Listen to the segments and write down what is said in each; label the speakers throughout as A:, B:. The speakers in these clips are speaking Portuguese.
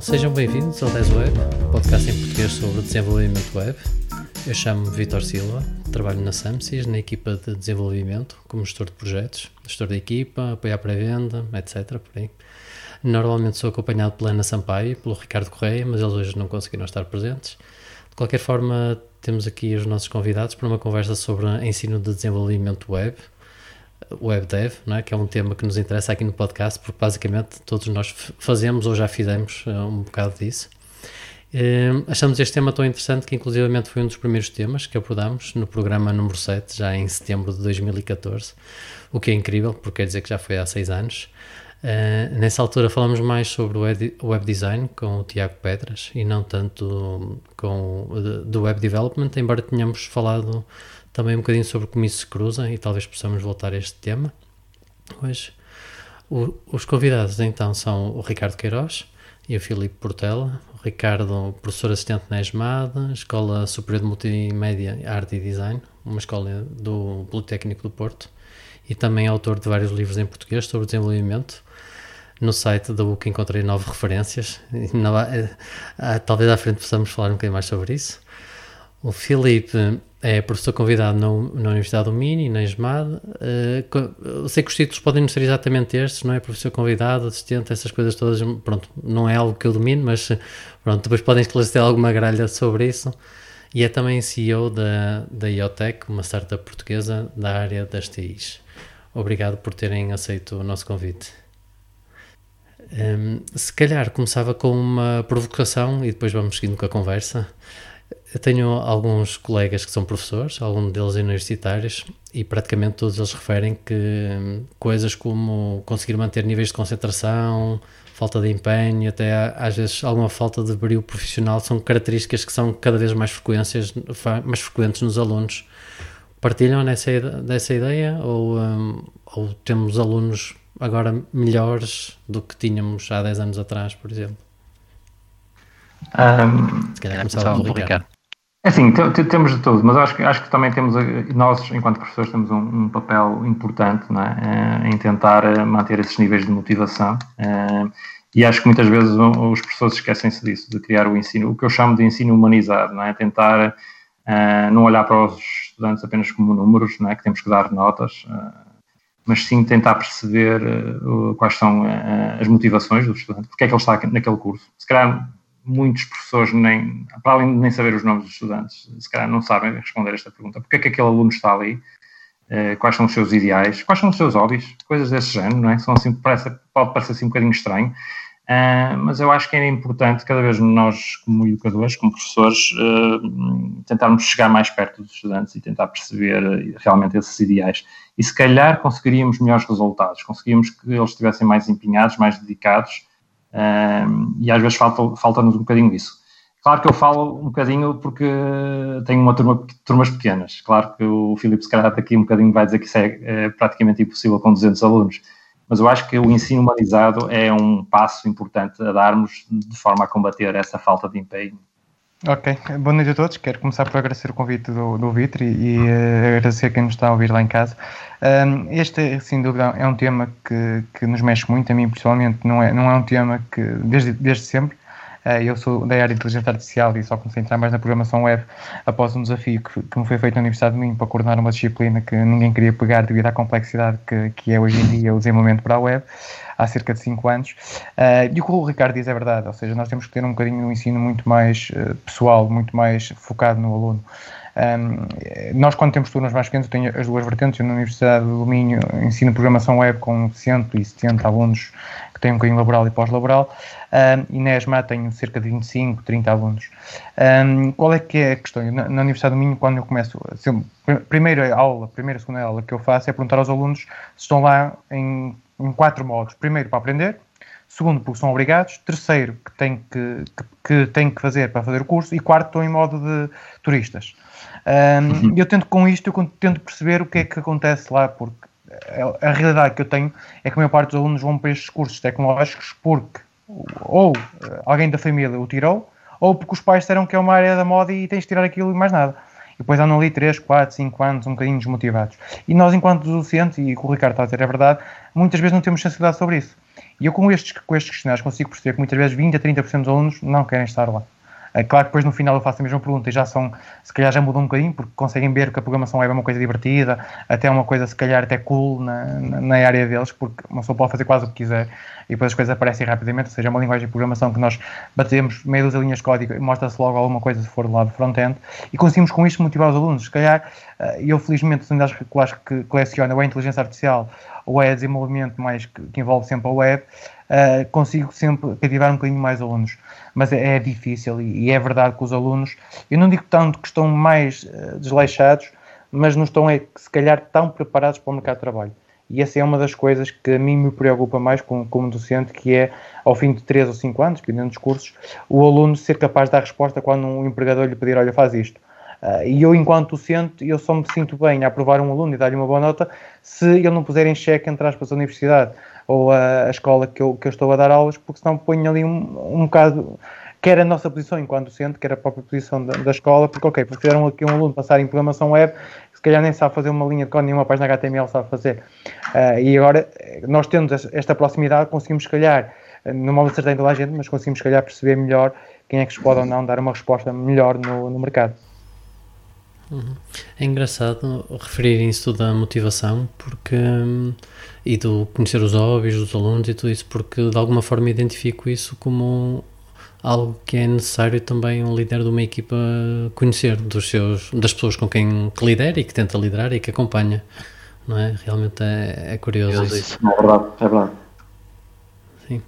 A: Sejam bem-vindos ao 10 Web, podcast em português sobre desenvolvimento web. Eu chamo-me Vitor Silva, trabalho na Samsys, na equipa de desenvolvimento, como gestor de projetos, gestor da equipa, apoiar para a venda, etc. Por aí. Normalmente sou acompanhado pela Ana Sampaio e pelo Ricardo Correia, mas eles hoje não conseguiram estar presentes. De qualquer forma, temos aqui os nossos convidados para uma conversa sobre ensino de desenvolvimento web, web dev, não é? que é um tema que nos interessa aqui no podcast, porque basicamente todos nós fazemos ou já fizemos uh, um bocado disso. Uh, achamos este tema tão interessante que inclusivamente foi um dos primeiros temas que abordámos no programa número 7, já em setembro de 2014, o que é incrível, porque quer dizer que já foi há seis anos. Uh, nessa altura falamos mais sobre o web design com o Tiago Pedras e não tanto com do web development, embora tenhamos falado também um bocadinho sobre como isso se cruza e talvez possamos voltar a este tema hoje. O, os convidados então são o Ricardo Queiroz e o Filipe Portela. O Ricardo, professor assistente na ESMAD, Escola Superior de Multimédia, Arte e Design, uma escola do Politécnico do Porto, e também autor de vários livros em português sobre desenvolvimento. No site da UC encontrei nove referências, eh, talvez à frente possamos falar um bocadinho mais sobre isso. O Filipe é professor convidado na, na Universidade do Minho, na ESMAD. Uh, eu sei que os títulos podem não ser exatamente estes, não é? Professor convidado, assistente, essas coisas todas. Pronto, não é algo que eu domino, mas pronto, depois podem esclarecer alguma gralha sobre isso. E é também CEO da, da IoTech, uma startup portuguesa da área das TIs. Obrigado por terem aceito o nosso convite. Um, ehm, se calhar começava com uma provocação e depois vamos seguindo com a conversa. Eu tenho alguns colegas que são professores, alguns deles universitários, e praticamente todos eles referem que hum, coisas como conseguir manter níveis de concentração, falta de empenho, até às vezes alguma falta de brilho profissional são características que são cada vez mais frequentes, mais frequentes nos alunos. Partilham nessa, dessa ideia ou, um, ou temos alunos agora melhores do que tínhamos há 10 anos atrás, por exemplo?
B: Um, Se calhar começava então, Ricardo. É assim, temos de tudo, mas acho que, acho que também temos, nós, enquanto professores, temos um, um papel importante é? Eh, em tentar eh, manter esses níveis de motivação. e acho que muitas vezes os professores esquecem-se disso, de criar o ensino, o que eu chamo de ensino humanizado, não é? Tentar não olhar para os estudantes apenas como números, não é? Que temos que dar notas, mas sim tentar perceber quais são as motivações do estudante, porque é que ele está naquele curso. Se calhar muitos professores, nem, para além de nem saber os nomes dos estudantes, se calhar não sabem responder esta pergunta. Porquê é que aquele aluno está ali? Uh, quais são os seus ideais? Quais são os seus hobbies? Coisas desse género, não é? São assim, parece, pode parecer assim um bocadinho estranho, uh, mas eu acho que é importante, cada vez nós, como educadores, como professores, uh, tentarmos chegar mais perto dos estudantes e tentar perceber realmente esses ideais. E se calhar conseguiríamos melhores resultados, conseguiríamos que eles estivessem mais empenhados, mais dedicados, e às vezes falta-nos falta um bocadinho isso. Claro que eu falo um bocadinho porque tenho uma turma, turmas pequenas. Claro que o Filipe, se calhar, daqui um bocadinho vai dizer que isso é, é praticamente impossível com 200 alunos. Mas eu acho que o ensino humanizado é um passo importante a darmos de forma a combater essa falta de empenho
C: Ok, boa noite a todos. Quero começar por agradecer o convite do, do Vitor e, e uh, agradecer quem nos está a ouvir lá em casa. Um, este, sem dúvida, é um tema que, que nos mexe muito, a mim pessoalmente, não é, não é um tema que, desde, desde sempre, uh, eu sou da área de inteligência artificial e só comecei a entrar mais na programação web após um desafio que, que me foi feito na Universidade de Minho para coordenar uma disciplina que ninguém queria pegar devido à complexidade que, que é hoje em dia o desenvolvimento para a web há cerca de 5 anos. Uh, e o que o Ricardo diz é verdade, ou seja, nós temos que ter um bocadinho um ensino muito mais uh, pessoal, muito mais focado no aluno. Um, nós, quando temos turmas mais pequenas, tenho as duas vertentes. Eu, na Universidade do Minho, ensino programação web com 170 alunos que têm um bocadinho laboral e pós-laboral. Um, e na ESMA tenho cerca de 25, 30 alunos. Um, qual é que é a questão? Na, na, Universidade do Minho, quando eu começo, a primeira aula, primeira, segunda aula que eu faço é perguntar aos alunos se estão lá em em quatro modos. Primeiro, para aprender. Segundo, porque são obrigados. Terceiro, que têm que, que, que, têm que fazer para fazer o curso. E quarto, estão em modo de turistas. Um, uhum. Eu tento com isto, eu tento perceber o que é que acontece lá, porque a, a realidade que eu tenho é que a maior parte dos alunos vão para estes cursos tecnológicos porque ou alguém da família o tirou, ou porque os pais disseram que é uma área da moda e tens de tirar aquilo e mais nada depois andam ali 3, 4, 5 anos um bocadinho desmotivados. E nós, enquanto docentes, e o que o Ricardo está a dizer é verdade, muitas vezes não temos sensibilidade sobre isso. E eu com estes, com estes questionários consigo perceber que muitas vezes 20 a 30% dos alunos não querem estar lá. É claro que depois no final eu faço a mesma pergunta e já são, se calhar já mudou um bocadinho, porque conseguem ver que a programação web é uma coisa divertida, até uma coisa se calhar até cool na, na, área deles, porque uma pessoa pode fazer quase o que quiser e depois as coisas aparecem rapidamente, ou seja, é uma linguagem de programação que nós batemos meia dúzia linhas de código e mostra-se logo alguma coisa se for do lado front-end e conseguimos com isto motivar os alunos. Se calhar, eh, eu felizmente, as unidades que coleciono ou é inteligência artificial ou é desenvolvimento mais que, que envolve sempre a web, uh, consigo sempre cativar um bocadinho mais alunos. Mas é, é difícil e, e, é verdade que os alunos, eu não digo tanto que estão mais uh, desleixados, mas não estão, é, se calhar, tão preparados para o mercado de trabalho. E essa é uma das coisas que a mim me preocupa mais como, como docente, que é, ao fim de 3 ou 5 anos, dependendo dos cursos, o aluno ser capaz de dar resposta quando um empregador lhe pedir, olha, faz isto. Uh, e eu, enquanto docente, eu só me sinto bem a aprovar um aluno e dar-lhe uma boa nota se ele não puser em xeque, entre aspas, a universidade ou a, a escola que eu, que eu estou a dar aulas, porque senão ponho ali um, um bocado, quer a nossa posição enquanto docente, quer a própria posição da, da escola, porque, ok, porque fizeram aqui um aluno passar em programação web, se calhar nem sabe fazer uma linha de código, nenhuma página HTML sabe fazer. Uh, e agora, nós tendo esta proximidade, conseguimos, se calhar, não vamos acertar em toda a gente, mas conseguimos, se calhar, perceber melhor quem é que se pode ou não dar uma resposta melhor no, no mercado.
A: Uhum. É engraçado referir isso da motivação porque e do conhecer os hobbies dos alunos e tudo isso, porque de alguma forma identifico isso como algo que é necessário também um líder de uma equipa conhecer dos seus, das pessoas com quem que lidera e que tenta liderar e que acompanha, não é? Realmente é, é curioso isso. isso.
B: É verdade, é verdade.
A: Sim.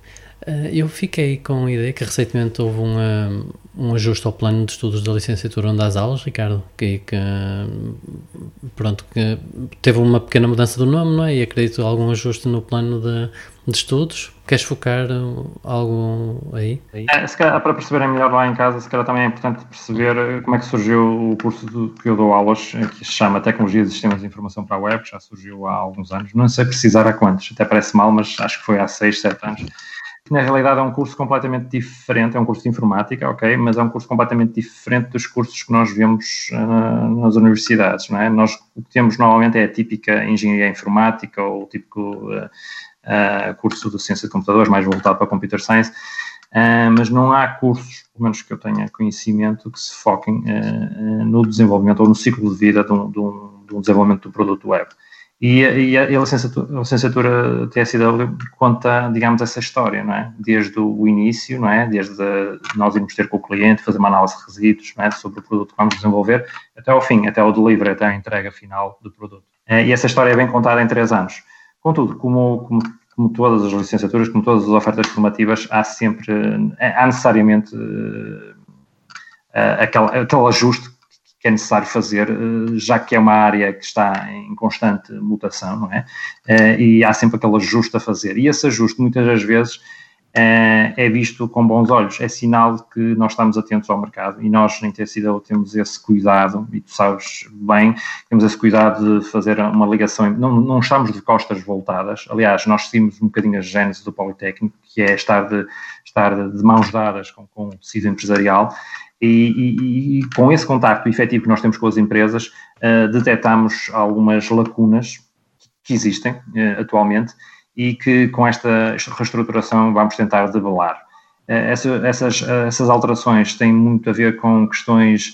A: Eh, eu fiquei com a ideia que recentemente houve um, eh, um ajuste ao plano de estudos da licenciatura onde as aulas, Ricardo, que, que, pronto, que teve uma pequena mudança do nome, não é? E acredito algum ajuste no plano de, de estudos. Queres focar algo aí?
B: É, se calhar, para perceberem melhor lá em casa, se calhar também é importante perceber como é que surgiu o curso do, que eu dou aulas, que se chama Tecnologia de Sistemas de Informação para a Web, já surgiu há alguns anos, não sei precisar há quantos, até parece mal, mas acho que foi há 6, 7 anos que na realidade é um curso completamente diferente, é um curso de informática, ok, mas é um curso completamente diferente dos cursos que nós vemos uh, nas universidades, não é? Nós o que temos normalmente é a típica engenharia informática ou o típico uh, uh, curso de ciência de computadores mais voltado para computer science, mas não há cursos, pelo menos que eu tenha conhecimento, que se foquem no desenvolvimento ou no ciclo de vida de um, de um, de um desenvolvimento do produto web. E, e, a, a, licenciatura, a licenciatura TSW conta, digamos, essa história, não é? Desde o início, não é? Desde nós irmos ter com o cliente, fazer uma análise de resíduos, é? Sobre o produto que vamos desenvolver, até ao fim, até ao delivery, até a entrega final do produto. É, e essa história é bem contada em três anos. Contudo, como, como, como todas as licenciaturas, como todas as ofertas formativas, há sempre, há necessariamente uh, aquele, ajuste é necessário fazer, eh, já que é uma área que está em constante mutação, não é? Eh, e há sempre aquele ajuste a fazer. E esse ajuste, muitas das vezes, eh, é visto com bons olhos, é sinal de que nós estamos atentos ao mercado e nós, na Intensidade, temos esse cuidado, e tu sabes bem, temos esse cuidado de fazer uma ligação, não, não estamos de costas voltadas, aliás, nós seguimos um bocadinho a gênese do Politécnico, que é estar de, estar de mãos dadas com, com o tecido empresarial, e, e, e, com esse contacto efetivo que nós temos com as empresas, uh, detectamos algumas lacunas que existem uh, atualmente e que com esta reestruturação vamos tentar debelar. Essa, essas, essas alterações têm muito a ver com questões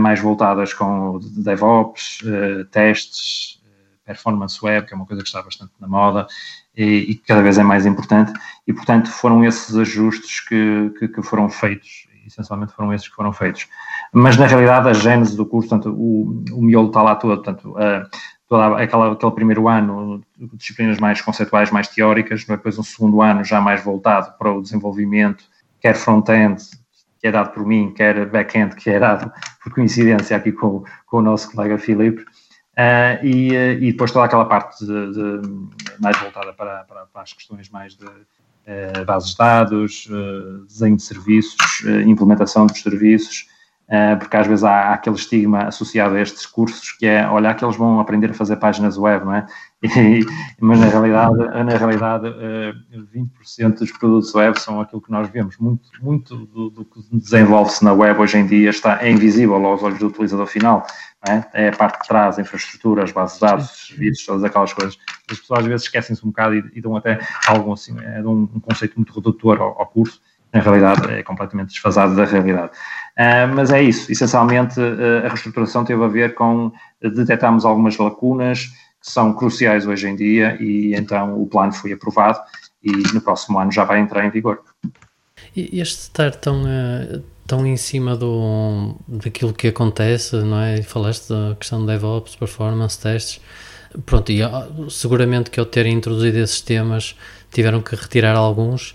B: mais voltadas com DevOps, testes, performance web, que é uma coisa que está bastante na moda e, e cada vez é mais importante, e portanto foram esses ajustes que, que, que foram feitos essencialmente foram esses que foram feitos. Mas na realidade a gênese do curso, portanto, o, o miolo está lá todo, portanto, uh, toda aquela, aquele primeiro ano, disciplinas mais conceituais, mais teóricas, depois um segundo ano já mais voltado para o desenvolvimento, quer front-end, que é dado por mim, quer back-end, que é dado por coincidência aqui com, com o nosso colega Filipe, uh, e, e depois toda aquela parte de, de, mais voltada para, para, para as questões mais de bases de dados, eh, desenho de serviços, eh, implementação dos serviços, porque às vezes há, aquele estigma associado a estes cursos que é, olha, que eles vão aprender a fazer páginas web, não é? E, mas na realidade, na realidade 20% dos produtos web são aquilo que nós vemos. Muito, muito do, do que desenvolve-se na web hoje em dia está, é invisível aos olhos do utilizador final. é? é? a parte de trás, a infraestrutura, as bases de dados, os serviços, todas aquelas coisas. As pessoas às vezes esquecem-se um bocado e, e, dão até algo assim, é um, um conceito muito redutor ao, ao, curso, na realidade é completamente desfasado da realidade. Uh, mas é isso, essencialmente uh, a reestruturação teve a ver com detectarmos algumas lacunas que são cruciais hoje em dia e então o plano foi aprovado e no próximo ano já vai entrar em vigor.
A: E este estar tão, uh, tão em cima do, daquilo que acontece, não é? Falaste da questão de DevOps, performance, testes. Pronto, e ah, seguramente que ao terem introduzido esses temas tiveram que retirar alguns.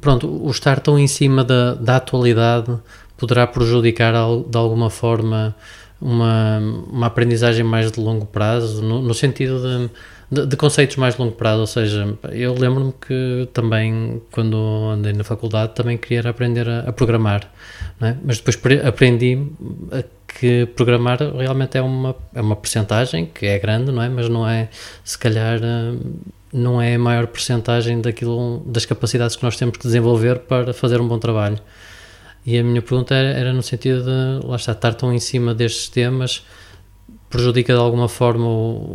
A: Pronto, o estar tão em cima da, da atualidade poderá prejudicar de alguma forma uma, uma aprendizagem mais de longo prazo, no, no sentido de de, de, conceitos mais de longo prazo, ou seja, eu lembro-me que também, quando andei na faculdade, também queria aprender a, a programar, é? mas depois aprendi que programar realmente é uma, é uma percentagem que é grande, não é? Mas não é, se calhar, não é a maior percentagem daquilo, das capacidades que nós temos que desenvolver para fazer um bom trabalho. E a minha pergunta era, era no sentido de, lá está, estar tão em cima destes temas prejudica de alguma forma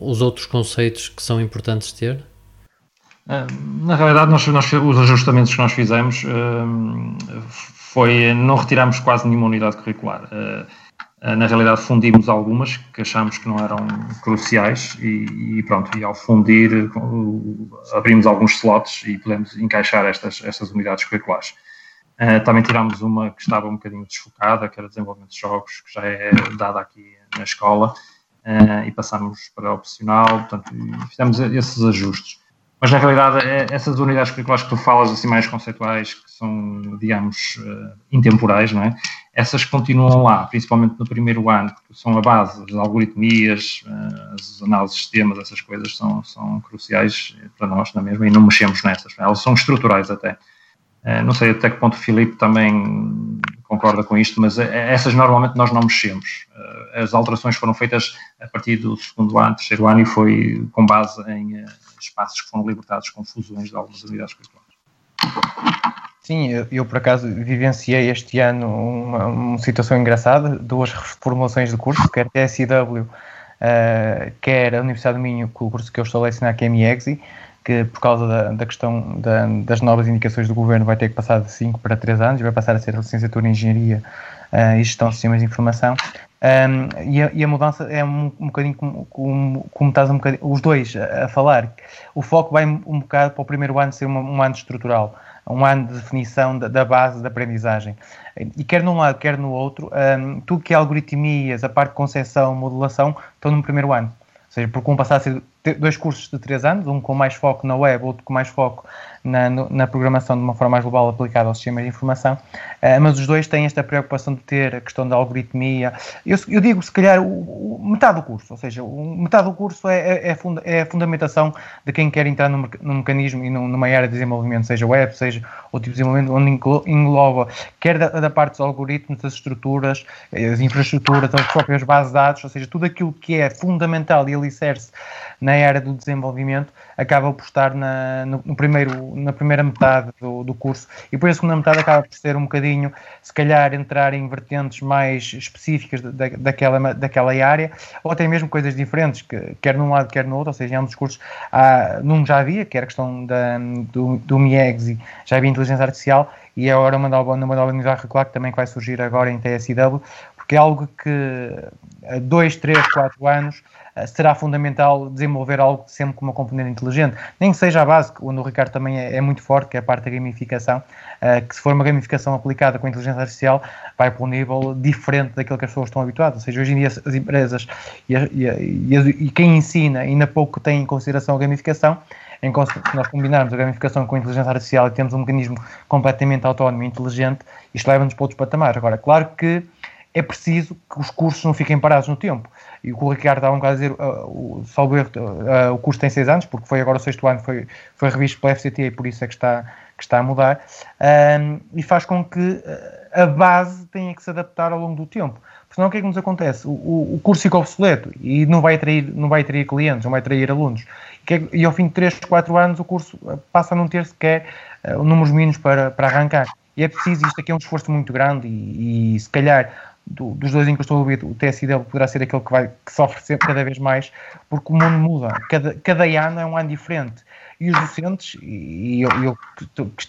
A: os outros conceitos que são importantes ter?
B: Ah, na realidade, nós, nós, os ajustamentos que nós fizemos ah, foi não retiramos quase nenhuma unidade curricular. Ah, na realidade, fundimos algumas que achámos que não eram cruciais e, e, pronto, e ao fundir abrimos alguns slots e podemos encaixar estas, estas unidades curriculares. Também tiramos uma que estava um bocadinho desfocada, que era desenvolvimento de jogos, que já é dada aqui na escola, uh, e passámos para opcional, portanto, fizemos esses ajustes. Mas na realidade, é, essas unidades curriculares que tu falas, assim, mais conceituais, que são, digamos, uh, intemporais, não é? Essas continuam lá, principalmente no primeiro ano, porque são a base, as algoritmias, as análises de sistemas, essas coisas são, são cruciais para nós, não é mesmo? E não mexemos nessas, elas são estruturais até. Uh, não sei até que ponto o Filipe também concorda com isto, mas essas normalmente nós não mexemos. Eh, as alterações foram feitas a partir do segundo ano, terceiro ano e foi com base em eh, espaços que foram libertados com fusões de algumas unidades curriculares.
C: Sim, eu, por acaso vivenciei este ano uma, uma, situação engraçada, duas reformulações de curso, quer TSW, uh, quer a Universidade do Minho, com o curso que eu estou a ensinar, que é MIEXI, que por causa da, da questão da, das novas indicações do governo vai ter que passar de 5 para 3 anos vai passar a ser licenciatura em Engenharia uh, e Gestão de Sistemas de Informação. Um, e, a, e, a, mudança é um, um bocadinho como, como, como estás um bocadinho, os dois a, a, falar. O foco vai um bocado para o primeiro ano ser uma, um ano estrutural, um ano de definição da, da, base da aprendizagem. E quer num lado, quer no outro, um, tudo que é algoritmias, a parte de concepção, modulação, estão no primeiro ano. Seja, porque vão passar a ser dois cursos de três anos, um com mais foco na web, outro com mais foco na, na programação de uma forma mais global aplicada aos sistemas de informação, uh, mas os dois têm esta preocupação de ter a questão da algoritmia. Eu, eu digo, se calhar, o, o, metade do curso, ou seja, o, metade do curso é, é, é, funda, é, a fundamentação de quem quer entrar no, no mecanismo e no, numa área de desenvolvimento, seja web, seja outro tipo de desenvolvimento, onde engloba quer da, da parte dos algoritmos, das estruturas, as infraestruturas, as próprias bases de dados, ou seja, tudo aquilo que é fundamental e alicerce na área do desenvolvimento, acaba por estar na, no, no primeiro, na primeira metade do, do, curso. E depois a segunda metade acaba por ser um bocadinho, se calhar, entrar em vertentes mais específicas da, daquela, daquela área ou até mesmo coisas diferentes, que, quer num lado, quer no outro, ou seja, em ambos os cursos, há, num já havia, que era a questão da, do, do MIEGS, já havia inteligência artificial e hora uma nova, uma nova unidade curricular que também vai surgir agora em TSW, porque é algo que há dois, três, quatro anos será fundamental desenvolver algo sempre com uma componente inteligente, nem que seja a base, onde o Ricardo também é, é muito forte, que é a parte da gamificação, uh, que se for uma gamificação aplicada com inteligência artificial, vai para um nível diferente daquilo que as pessoas estão habituadas. Ou seja, hoje em dia as empresas e, e, e, quem ensina ainda pouco tem em consideração a gamificação, em que nós combinarmos a gamificação com a inteligência artificial e temos um mecanismo completamente autónomo e inteligente, isto leva-nos para outros patamares. Agora, claro que é preciso que os cursos não fiquem parados no tempo. E o que o Ricardo estava um bocado a dizer, uh, o, salvo uh, o curso tem seis anos, porque foi agora o sexto ano, foi, foi revisto pela FCT e por isso é que está, que está a mudar, um, e faz com que uh, a base tenha que se adaptar ao longo do tempo. Senão o que é que nos acontece? O, o, o curso fica obsoleto e não vai atrair, não vai atrair clientes, não vai atrair alunos. E, é, e ao fim de 3, 4 anos o curso uh, passa a não ter sequer uh, números mínimos para, para arrancar. E é preciso, isto aqui é um esforço muito grande e, e se calhar do, dos dois em que eu estou a ouvir, o TSIW poderá ser aquele que, vai, que sofre sempre cada vez mais, porque o mundo muda. Cada, cada ano é um ano diferente. E os docentes, e eu, eu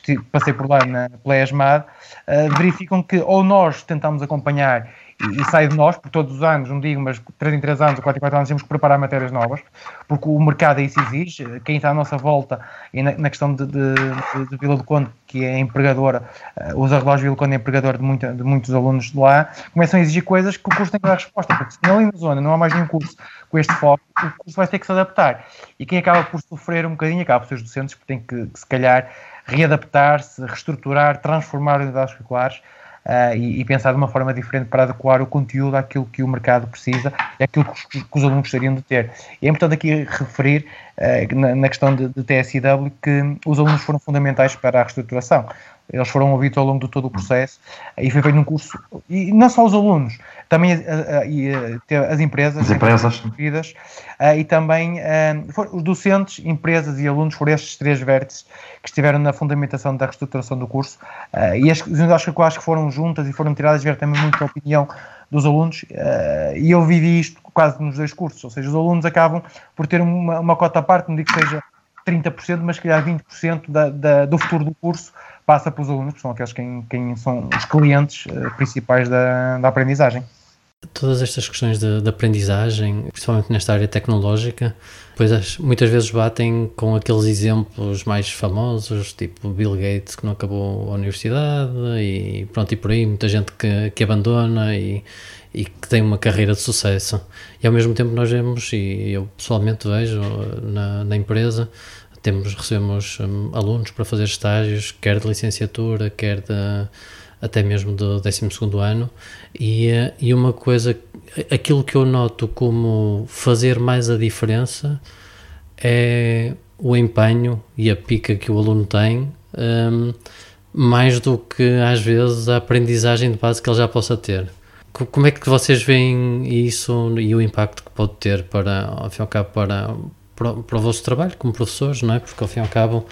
C: que passei por lá na, pela ESMAD, uh, verificam que ou nós tentamos acompanhar e, sai de nós, por todos os anos, não digo, mas 3 em 3 anos ou 4 em 4 anos temos que preparar matérias novas, porque o mercado aí se exige, quem está à nossa volta, e na, na questão de, de, de, de, Vila do Conde, que é empregadora, uh, usa relógio Vila do Conde é empregador de, muita, de muitos alunos de lá, começam a exigir coisas que o curso tem que dar resposta, porque se ali na zona não há mais nenhum curso com este foco, o curso vai ter que se adaptar. E quem acaba por sofrer um bocadinho, acaba por ser os docentes, porque tem que, que se calhar, readaptar-se, reestruturar, transformar unidades curriculares, uh, e, e, pensar de uma forma diferente para adequar o conteúdo àquilo que o mercado precisa e àquilo que os, que os alunos gostariam de ter. E é importante aqui referir, uh, na, na, questão de, de que os alunos foram fundamentais para a reestruturação. Eles foram ouvidos ao longo de todo o processo e foi feito um curso, e não só os alunos, também as empresas,
B: as empresas.
C: e também os docentes, empresas e alunos foram estes três vértices que estiveram na fundamentação da reestruturação do curso e as unidades curriculares que foram juntas e foram tiradas tiveram também muita opinião dos alunos e eu vivi isto quase nos dois cursos, ou seja, os alunos acabam por ter uma, uma cota à parte, não digo que seja 30%, mas se calhar 20% da, da, do futuro do curso passa para os alunos, que são aqueles quem, quem são os clientes uh, principais da, da aprendizagem.
A: Todas estas questões de, de, aprendizagem, principalmente nesta área tecnológica, pois muitas vezes batem com aqueles exemplos mais famosos, tipo Bill Gates que não acabou a universidade e pronto, e por aí muita gente que, que abandona e, e que tem uma carreira de sucesso. E ao mesmo tempo nós vemos, e eu pessoalmente vejo na, na empresa, temos, recebemos um, alunos para fazer estágios, quer de licenciatura, quer de, até mesmo do 12 ano, e, eh, e uma coisa, aquilo que eu noto como fazer mais a diferença é o empenho e a pica que o aluno tem, um, mais do que às vezes a aprendizagem de base que ele já possa ter. Como é que vocês veem isso e o impacto que pode ter para, ao fim e ao cabo, para, para, para o vosso trabalho como professores, não é? Porque ao fim e ao cabo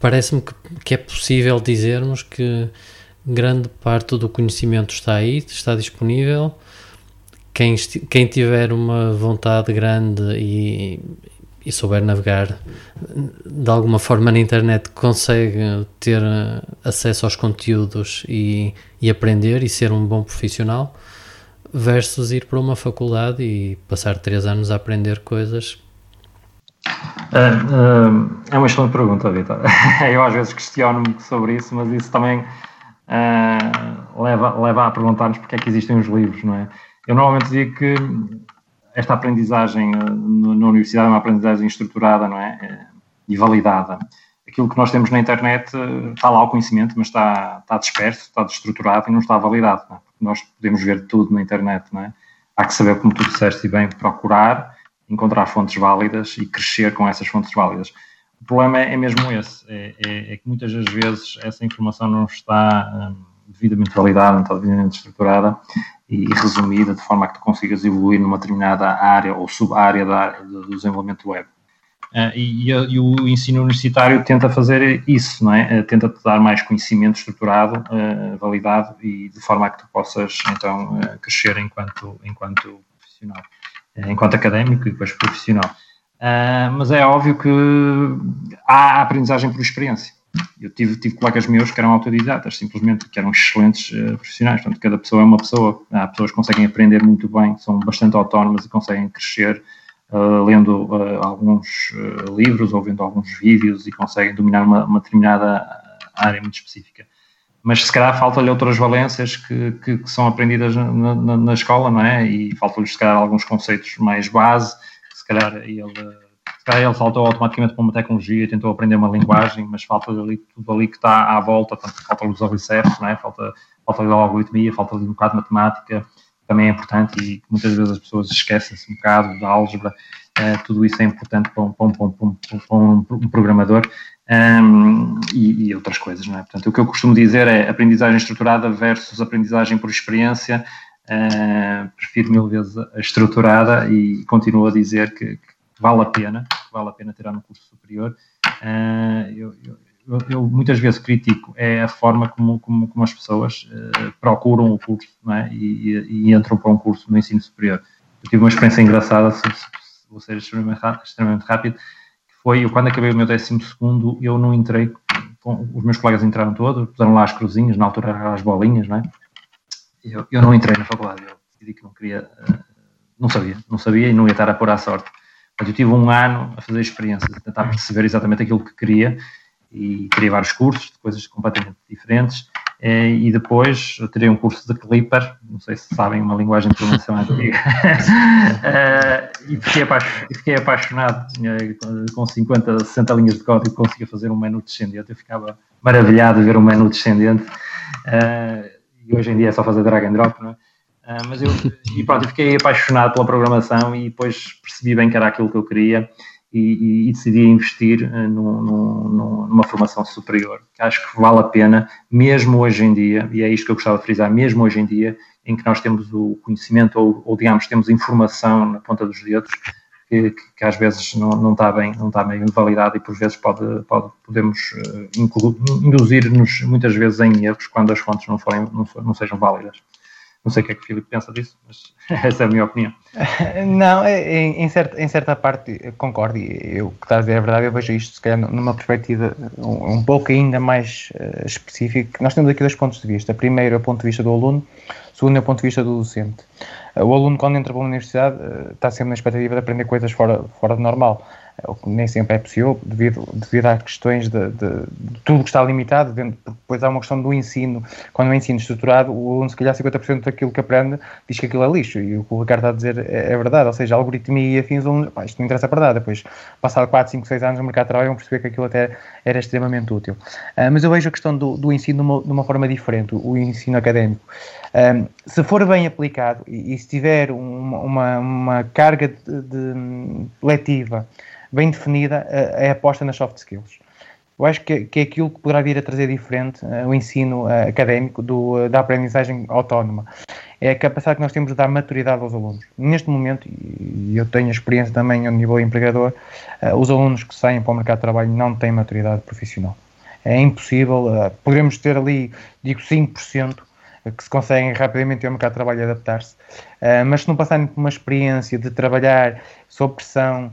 A: parece-me que, que é possível dizermos que grande parte do conhecimento está aí, está disponível. Quem, quem tiver uma vontade grande e, e souber navegar de alguma forma na internet consegue ter acesso aos conteúdos e, e aprender e ser um bom profissional versus ir para uma faculdade e passar três anos a aprender coisas?
B: É, é, é uma excelente pergunta, Vitor. Eu às vezes questiono-me sobre isso, mas isso também é, leva, leva a perguntar-nos porque é que existem os livros, não é? Eu normalmente digo que esta aprendizagem na universidade é uma aprendizagem estruturada, não é? E validada. Aquilo que nós temos na internet está lá o conhecimento, mas está, está disperso, está destruturado e não está validado. Não é? Nós podemos ver tudo na internet, não é? Há que saber, como tu disseste bem, procurar, encontrar fontes válidas e crescer com essas fontes válidas. O problema é, é mesmo esse, é, é, é, que muitas das vezes essa informação não está hum, devidamente validada, não está devidamente estruturada e, e, resumida de forma a que tu consigas evoluir numa determinada área ou sub-área do desenvolvimento web. Uh, e, e, o ensino universitário tenta fazer isso, não é? Uh, tenta te dar mais conhecimento estruturado, uh, validado e de forma a que tu possas então crescer enquanto, enquanto profissional, enquanto académico e depois profissional. mas é óbvio que há aprendizagem por experiência. Eu tive, tive colegas meus que eram autodidatas, simplesmente, que eram excelentes profissionais. Portanto, cada pessoa é uma pessoa. Há pessoas que conseguem aprender muito bem, são bastante autónomas e conseguem crescer uh, lendo uh, alguns uh, livros ou vendo alguns vídeos e conseguem dominar uma, uma determinada área muito específica. Mas se calhar falta-lhe outras valências que, que, que são aprendidas na, na, na, escola, não é? E falta-lhe se calhar alguns conceitos mais base, se calhar ele se calhar ele saltou automaticamente para uma tecnologia tentou aprender uma linguagem, mas falta ali tudo ali que está à volta, falta-lhe os alicerces, não é? falta, falta-lhe a algoritmia, falta-lhe um bocado de matemática, também é importante e muitas vezes as pessoas esquecem-se um bocado da álgebra. Uh, tudo isso é importante para um, para um, para um, para um, programador um, e, e, outras coisas, não é? Portanto, o que eu costumo dizer é aprendizagem estruturada versus aprendizagem por experiência. Uh, prefiro mil vezes a estruturada e continuo a dizer que, que vale a pena, vale a pena tirar um curso superior. Uh, eu, eu, eu, eu, muitas vezes critico é a forma como, como, como as pessoas uh, procuram o curso é? e, e, e, entram para um curso no ensino superior. Eu tive uma experiência engraçada, se, se, se vou ser extremamente extremamente rápido, que foi, eu, quando acabei o meu décimo segundo, eu não entrei, com, os meus colegas entraram todos, puseram lá as cruzinhas, na altura eram as bolinhas, não é? Eu, eu não entrei na faculdade, eu decidi que não queria, uh, não sabia, não sabia e não ia estar a pôr à sorte. Mas eu tive um ano a fazer experiências, a tentar perceber exatamente aquilo que queria e queria vários cursos de coisas completamente diferentes. Eh, e depois eu tirei um curso de Clipper, não sei se sabem uma linguagem de programação antiga, eh, e fiquei, apaixonado. Com 50, 60 linhas de código conseguia fazer um menu descendente. Eu ficava maravilhado de ver um menu descendente. Eh, e hoje em dia é só fazer drag and drop, não é? mas eu, e pronto, eu fiquei apaixonado pela programação e depois percebi bem que era aquilo que eu queria e, e, decidi investir uh, numa formação superior. Acho que vale a pena, mesmo hoje em dia, e é isto que eu gostava de frisar, mesmo hoje em dia, em que nós temos o conhecimincimento ou, ou digamos, temos informação na ponta dos dedos, que, que, que, às vezes não, não, está bem, não está bem validado e por vezes pode, pode podemos uh, induzir-nos muitas vezes em erros quando as fontes não, forem, não, não sejam válidas. Não sei o que é que o Filipe pensa disso, mas essa é a minha opinião.
C: Não, é, em, em, certa, em certa parte concordo, e eu que estás a dizer a verdade, eu vejo isto se calhar numa perspectiva um, um pouco ainda mais uh, específica. Nós temos aqui dois pontos de vista. Primeiro é o ponto de vista do aluno, segundo é o ponto de vista do docente. Uh, o aluno, quando entra para uma universidade, uh, está sempre na expectativa de aprender coisas fora, fora do normal o que nem sempre é possível, devido, devido às questões de, de, de tudo que está limitado, dentro, depois há uma questão do ensino, quando o ensino estruturado, o aluno se calhar 50% daquilo que aprende diz que aquilo é lixo, e o que o Ricardo está a dizer é, é verdade, ou seja, a algoritmia e afins, pá, isto não interessa para nada, depois, passado 4, 5, 6 anos no mercado de trabalho, vão perceber que aquilo até era extremamente útil. Uh, mas eu vejo a questão do, do ensino de uma, de uma, forma diferente, o ensino académico. Um, ah, se for bem aplicado e, e se tiver uma, uma, uma carga de, de letiva bem definida é a aposta nas soft skills. Eu acho que, que é aquilo que poderá vir a trazer diferente uh, o ensino uh, académico do, uh, da aprendizagem autónoma. É a capacidade que nós temos de dar maturidade aos alunos. Neste momento, e eu tenho experiência também a nível empregador, os alunos que saem para o mercado de trabalho não têm maturidade profissional. É impossível, poderemos ter ali, digo 5%, que se conseguem rapidamente ter o mercado de trabalho adaptar-se, mas se não passarem por uma experiência de trabalhar sob pressão,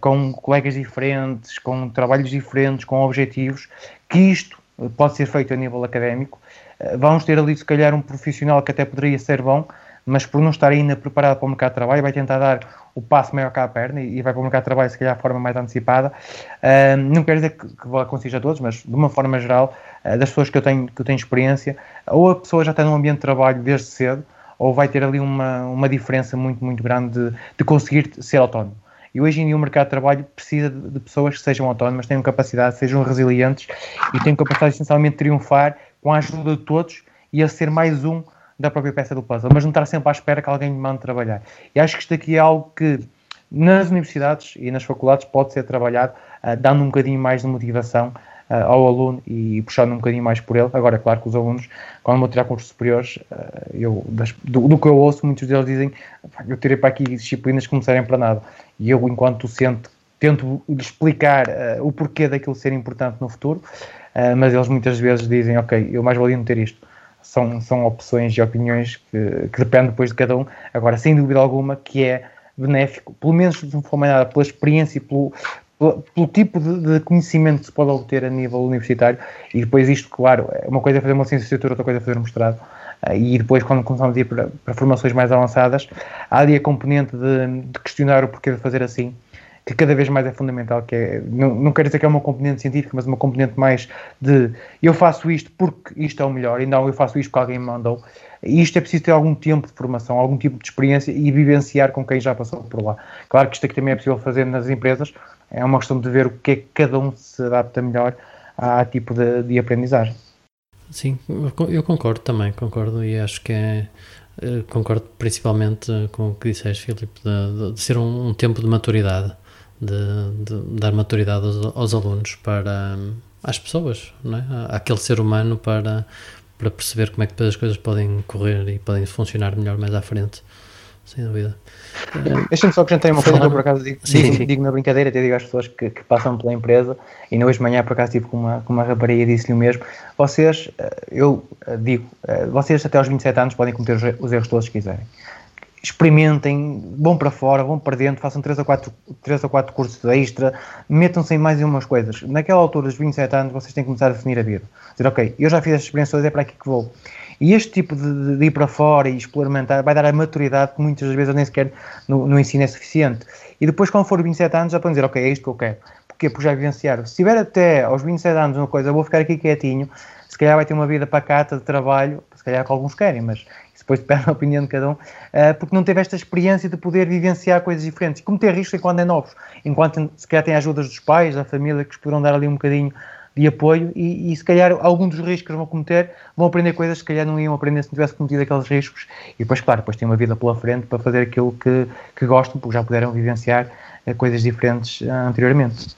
C: com colegas diferentes, com trabalhos diferentes, com objetivos, que isto eh, pode ser feito a nível académico. Eh, vamos ter ali, se calhar, um profissional que até poderia ser bom, mas por não estar ainda preparado para o mercado de trabalho, vai tentar dar o passo maior cá à perna e vai para o mercado de trabalho, se calhar, de forma mais antecipada. não quero dizer que, que vá a todos, mas de uma forma geral, das pessoas que eu, tenho, que eu tenho experiência, ou a pessoa já está num ambiente de trabalho desde cedo, ou vai ter ali uma, uma diferença muito, muito grande de, de conseguir ser autónomo. E hoje em dia o mercado de trabalho precisa de, de pessoas que sejam autónomas, tenham capacidade, sejam resilientes e tenham capacidade essencialmente de triunfar com a ajuda de todos e a ser mais um da própria peça do puzzle, mas não estar sempre à espera que alguém me mande trabalhar. E acho que isto aqui é algo que nas universidades e nas faculdades pode ser trabalhado, uh, dando um bocadinho mais de motivação uh, ao aluno e puxando um bocadinho mais por ele. Agora, é claro que os alunos, quando vão tirar cursos superiores, uh, eu, das, do, do, que eu ouço, muitos deles dizem eu tirei para aqui disciplinas que não servem para nada. E eu, enquanto docente, tento explicar uh, o porquê daquilo ser importante no futuro, mas eles muitas vezes dizem, ok, eu mais valia não ter isto. São, são opções e opiniões que, que dependem depois de cada um. Agora, sem dúvida alguma, que é benéfico, pelo menos de uma forma nada, pela experiência e pelo, pelo tipo de, conhecimento que se pode obter a nível universitário e depois isto, claro, é uma coisa é fazer uma licenciatura, outra coisa é fazer um mestrado uh, e depois quando começamos a ir para, para, formações mais avançadas há ali a componente de, de, questionar o porquê de fazer assim que cada vez mais é fundamental, que é, não, não quero dizer que é uma componente científica, mas uma componente mais de eu faço isto porque isto é o melhor e não eu faço isto porque alguém me mandou isto é preciso ter algum tempo de formação, algum tipo de experiência e vivenciar com quem já passou por lá. Claro que isto aqui também é possível fazer nas empresas, é uma questão de ver o que é que cada um se adapta melhor a tipo de, de aprendizagem.
A: Sim, eu concordo também, concordo e acho que é. Eh, concordo principalmente com o que disseste, Filipe, de, de ser um, um, tempo de maturidade, de, de dar maturidade aos, aos, alunos para às pessoas, não é? àquele ser humano para, para perceber como é que depois as coisas podem correr e podem funcionar melhor mais à frente. sem dúvida.
C: Deixa-me só acrescentar uma coisa que eu por acaso digo, sim, digo, sim. digo na brincadeira, até digo às pessoas que, que, passam pela empresa, e hoje de manhã por acaso estive com uma, com uma rapariga e disse-lhe o mesmo, vocês, eh, eu eh, digo, eh, vocês até aos 27 anos podem cometer os erros todos que quiserem. Experimentem, vão para fora, vão para dentro, façam 3 a 4, 3 a 4 cursos extra, metam-se em mais umas coisas. Naquela altura dos 27 anos vocês têm que começar a definir a vida. Dizer, ok, eu já fiz esta experiência, é para aqui que vou e este tipo de, de, ir para fora e experimentar vai dar a maturidade que muitas vezes nem sequer no, no ensino é suficiente. E depois, quando for 27 anos, já podem dizer, ok, é isto que eu quero. Porquê? Porque já vivenciaram. Se tiver até aos 27 anos uma coisa, vou ficar aqui quietinho, se calhar vai ter uma vida pacata de trabalho, se calhar que alguns querem, mas depois depende da opinião de cada um, uh, porque não teve esta experiência de poder vivenciar coisas diferentes. Como ter risco enquanto é novos, enquanto se calhar tem ajudas dos pais, da família, que os poderão dar ali um bocadinho de apoio e, e, se calhar algum dos riscos que vão cometer vão aprender coisas que se calhar não iam aprender se não tivesse cometido aqueles riscos e depois, claro, depois têm uma vida pela frente para fazer aquilo que, que gostam, porque já puderam vivenciar eh, coisas diferentes eh, anteriormente.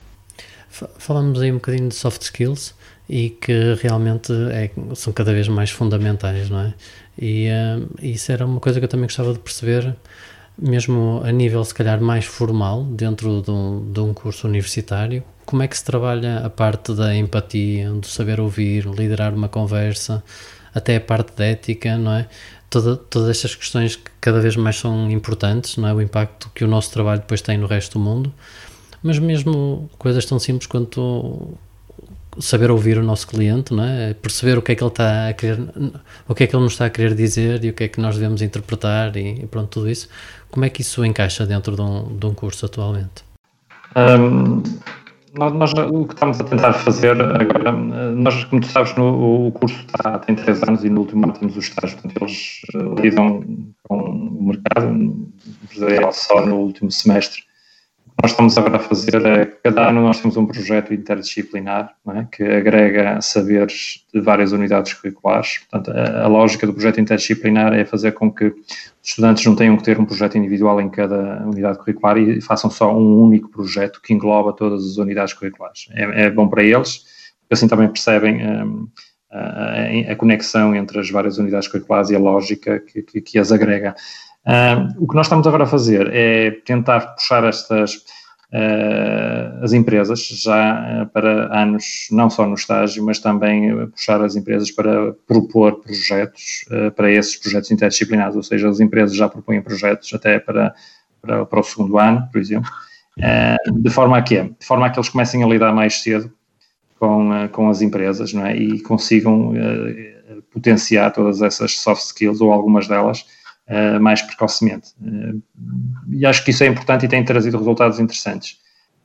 A: Falamos aí um bocadinho de soft skills e que realmente é, são cada vez mais fundamentais, não é? E uh, isso era uma coisa que eu também gostava de perceber mesmo a nível se calhar mais formal, dentro de um, de um curso universitário, como é que se trabalha a parte da empatia, do saber ouvir, liderar uma conversa, até a parte da ética, não é? Toda, todas estas questões que cada vez mais são importantes, não é? O impacto que o nosso trabalho depois tem no resto do mundo, mas mesmo coisas tão simples quanto saber ouvir o nosso cliente, não é? Perceber o que é que ele está a querer, o que é que ele nos está a querer dizer e o que é que nós devemos interpretar e, e pronto, tudo isso. Como é que isso encaixa dentro de um, de um curso atualmente?
B: Um, nós, nós, o que estamos a tentar fazer agora, nós, como tu sabes, no, o curso está, tem três anos e no último ano temos os estágios, portanto, eles uh, lidam com o mercado empresarial só no último semestre nós estamos agora a fazer é, cada ano nós temos um projeto interdisciplinar é, que agrega saberes de várias unidades curriculares. Portanto, a, a, lógica do projeto interdisciplinar é fazer com que os estudantes não tenham que ter um projeto individual em cada unidade curricular e façam só um único projeto que engloba todas as unidades curriculares. É, é bom para eles, porque assim também percebem um, a, a, conexão entre as várias unidades curriculares e a lógica que, que, que as agrega. Uh, o que nós estamos agora a fazer é tentar puxar estas uh, as empresas já uh, para anos, não só no estágio, mas também puxar as empresas para propor projetos para esses projetos interdisciplinares, ou seja, as empresas já propõem projetos até para, para, para o segundo ano, por exemplo, de forma a quê? De forma a que eles comecem a lidar mais cedo com, com as empresas não é? e consigam potenciar todas essas soft skills ou algumas delas uh, mais precocemente. Uh, e acho que isso é importante e tem trazido resultados interessantes.